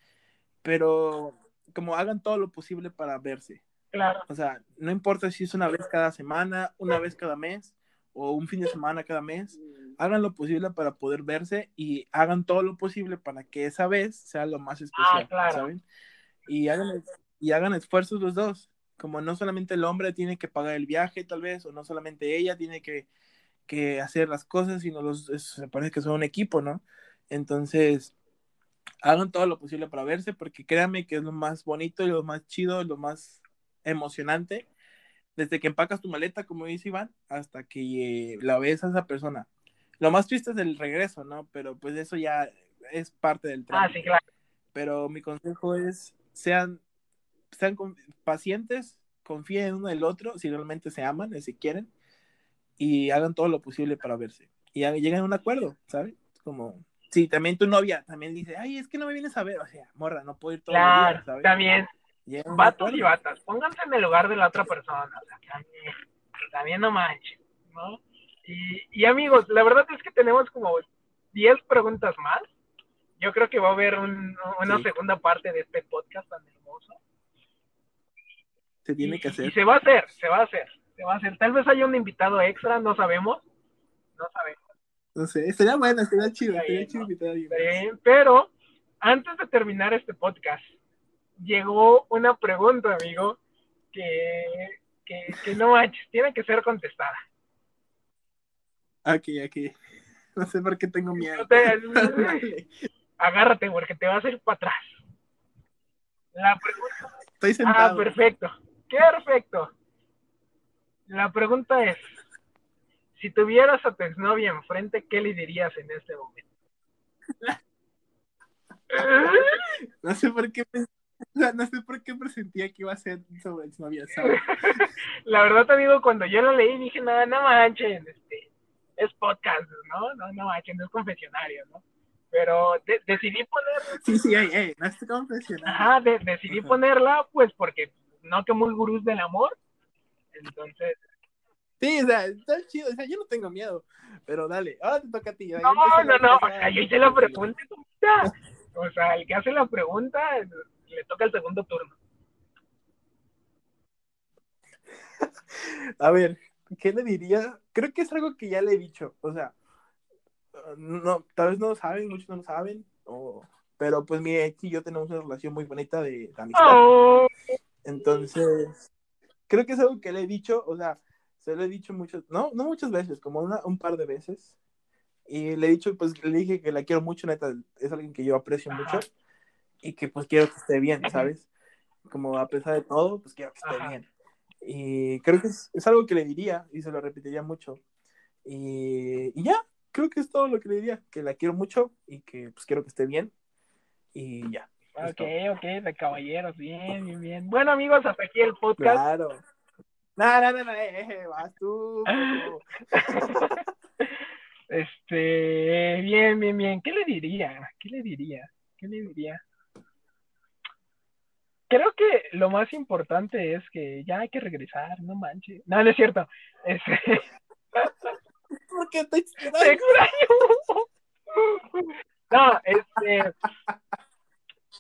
pero como hagan todo lo posible para verse. Claro. O sea, no importa si es una vez cada semana, una vez cada mes o un fin de semana cada mes, hagan lo posible para poder verse y hagan todo lo posible para que esa vez sea lo más especial, ah, ¿saben? Y hagan, y hagan esfuerzos los dos, como no solamente el hombre tiene que pagar el viaje tal vez, o no solamente ella tiene que, que hacer las cosas, sino los, se parece que son un equipo, ¿no? Entonces, hagan todo lo posible para verse, porque créanme que es lo más bonito lo más chido, lo más emocionante, desde que empacas tu maleta, como dice Iván, hasta que eh, la ves a esa persona. Lo más triste es el regreso, ¿no? Pero pues eso ya es parte del trabajo. Ah, sí, claro. Pero mi consejo es, sean, sean pacientes, confíen en uno del otro, si realmente se aman, si quieren, y hagan todo lo posible para verse. Y lleguen a un acuerdo, ¿sabes? Como, sí, también tu novia también dice, ay, es que no me vienes a ver, o sea, morra, no puedo ir todo claro, el ¿sabes? También, vatos y batas, pónganse en el lugar de la otra persona, o sea, también, también no manches, ¿no? Y, amigos, la verdad es que tenemos como 10 preguntas más. Yo creo que va a haber una segunda parte de este podcast tan hermoso. Se tiene que hacer. Y se va a hacer, se va a hacer, se va a hacer. Tal vez haya un invitado extra, no sabemos. No sabemos. No sé, estaría bueno, estaría chido, estaría bien, chido invitar a alguien. Está bien, pero antes de terminar este podcast, llegó una pregunta, amigo, que, que, que no manches, tiene que ser contestada. Aquí, aquí. No sé por qué tengo miedo. Agárrate porque te vas a ir para atrás. La pregunta Estoy Ah, sentado. perfecto. Perfecto. La pregunta es, si tuvieras a tu exnovia enfrente, ¿qué le dirías en este momento? No sé por qué no sé por qué presentía que iba a ser sobre exnovia, ¿sabes? La verdad te digo, cuando yo lo leí dije, no, no manchen, este, es podcast, ¿no? No, no manchen, no es confesionario, ¿no? Pero de- decidí poner, Sí, sí, ey, ey, no estoy confesionando. ajá, de- decidí ponerla, pues porque no que muy gurús del amor, entonces, Sí, o sea, está chido, o sea, yo no tengo miedo, pero dale, ahora te toca a ti. no, no, no, o sea, yo hice la pregunta, o sea, el que hace la pregunta le toca el segundo turno. A ver, ¿qué le diría? Creo que es algo que ya le he dicho, o sea, no, tal vez no lo saben, muchos no lo saben, o- pero pues mi ex y yo tenemos una relación muy bonita de, de amistad. Oh, Entonces, creo que es algo que le he dicho, o sea, se lo he dicho muchas, no, no muchas veces, como una, un par de veces. Y le he dicho, pues le dije que la quiero mucho, neta, es alguien que yo aprecio Ajá. mucho y que pues quiero que esté bien, ¿sabes? Como a pesar de todo, pues quiero que esté Ajá. bien. Y creo que es, es algo que le diría y se lo repetiría mucho. Y, y ya, creo que es todo lo que le diría, que la quiero mucho y que pues quiero que esté bien. Y ya. Ok, ok, de caballeros, bien, bien, bien. Bueno, amigos, hasta aquí el podcast. Claro. No, no, no, no, eh, eh, vas tú. Este, bien, bien, bien. ¿Qué le diría? ¿Qué le diría? ¿Qué le diría? Creo que lo más importante es que ya hay que regresar, no manches. No, no es cierto. Este, ¿Por qué te te extraño. No, este,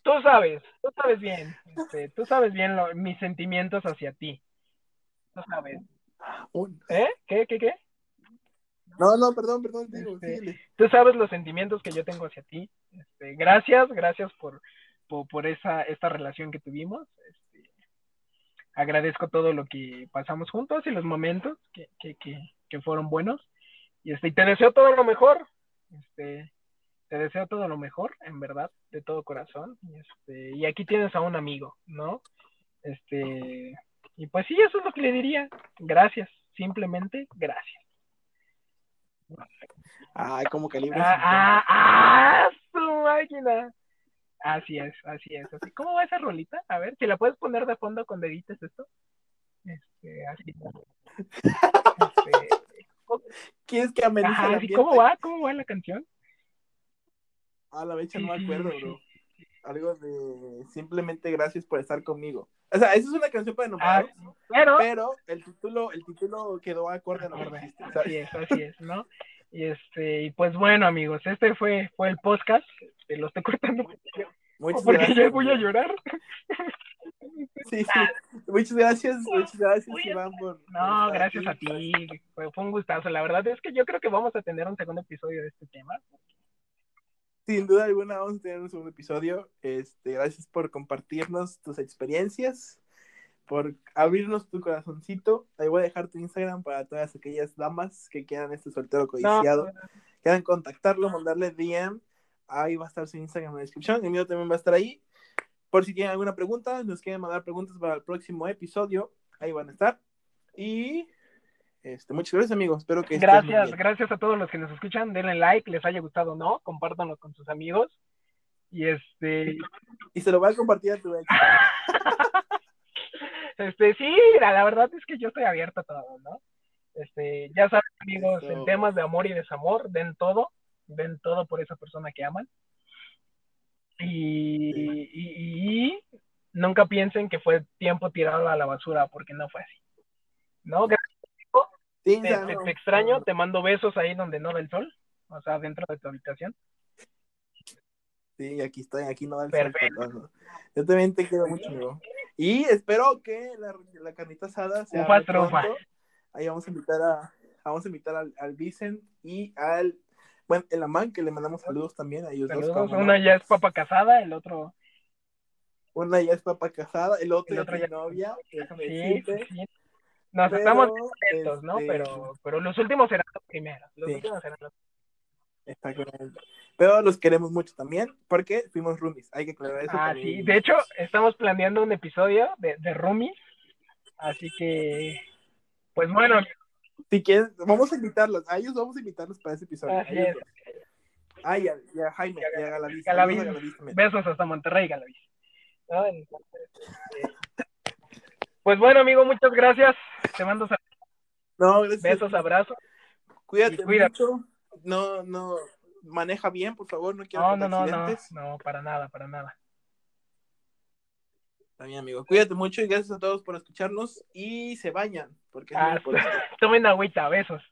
tú sabes, tú sabes bien, este, tú sabes bien lo- mis sentimientos hacia ti. Tú sabes. ¿Eh? ¿Qué, qué, qué? No, no, perdón, perdón, digo, Este, tú sabes los sentimientos que yo tengo hacia ti. Este, gracias, gracias por, por, por esa, esta relación que tuvimos. Este, agradezco todo lo que pasamos juntos y los momentos que, que, que, que fueron buenos. Y este, y te deseo todo lo mejor. Este, te deseo todo lo mejor, en verdad, de todo corazón. Y, este, y aquí tienes a un amigo, ¿no? Este, y pues sí, eso es lo que le diría. Gracias, simplemente gracias. Ay, como calibre. Ah, ah, ah, su máquina. Así es, así es, así. ¿Cómo va esa rolita? A ver, si la puedes poner de fondo cuando edites esto. Este, así. Este, ¿Quieres que amenice ajá? ¿Cómo va? ¿Cómo va la canción? A la fecha no me acuerdo, bro. Algo de simplemente gracias por estar conmigo. O sea, esa es una canción para Ah, enamorados, pero, pero el título, el título quedó acorde a lo que Acorde. dijiste, así es, así es, ¿no? Y este, y pues bueno, amigos, este fue, fue el podcast. Este, lo estoy cortando Muchas porque gracias. ya voy a llorar. Sí, sí. Muchas gracias, muchas gracias, Iván, por. No, gracias a ti. Fue, fue un gustazo. La verdad es que yo creo que vamos a tener un segundo episodio de este tema. Sin duda alguna vamos a tener un segundo episodio. Este, gracias por compartirnos tus experiencias, por abrirnos tu corazoncito. Ahí voy a dejar tu Instagram para todas aquellas damas que quieran este soltero No, codiciado, quieran contactarlo, mandarle DM. Ahí va a estar su Instagram en la descripción. El mío también va a estar ahí. Por si tienen alguna pregunta, nos quieren mandar preguntas para el próximo episodio, ahí van a estar. Y este, muchas gracias, amigos. Espero que gracias, gracias a todos los que nos escuchan. Denle like, les haya gustado o no. Compártanlo con sus amigos. Y este, Y se lo voy a compartir a tu ex. este, sí, la, la verdad es que yo estoy abierto a todo, ¿no? Este, ya saben, amigos, en temas de amor y desamor, den todo, den todo por esa persona que aman. Y, y- y- y nunca piensen que fue tiempo tirado a la basura, porque no fue así. ¿No? O Te, sea, te- no, te extraño, no, te mando besos ahí donde no da el sol, o sea, dentro de tu habitación. Sí, aquí estoy, aquí no da el Perfecto. sol. perdón. Yo también te quiero mucho, amigo. Y espero que la, la carnita asada sea Ufa, trufa. Ahí vamos a invitar a vamos a invitar al, al Vicent y al Bueno, el Amán, que le mandamos saludos también a ellos. Saludos. no. Una ya es papa casada, el otro. Una ya es papá casada, el otro, El otro tiene ya- novia, Sí, sí. Nos Pero, estamos lentos, ¿no? este, Pero, pero los últimos serán los primeros. Los Sí. últimos serán los Está correcto. Pero los queremos mucho también porque fuimos roomies. Hay que aclarar eso. Ah, sí. De hecho, estamos planeando un episodio de, de Roomies. Así que, pues bueno, Si quieren, vamos a invitarlos. A ellos vamos a invitarlos para ese episodio. así es. Ah, y a, y a Jaime, Y a Galaviz. Galaviz. Besos hasta Monterrey, Galaviz. ¿No? Entonces, eh, Pues bueno, amigo, muchas gracias. Te mando sal- No, gracias. besos, abrazos. Cuídate mucho. No, no. Maneja bien, por favor. No quiero No, no, no, no, para nada, para nada. También, amigo. Cuídate mucho y gracias a todos por escucharnos. Y se bañan. Porque Ah, tomen agüita, besos.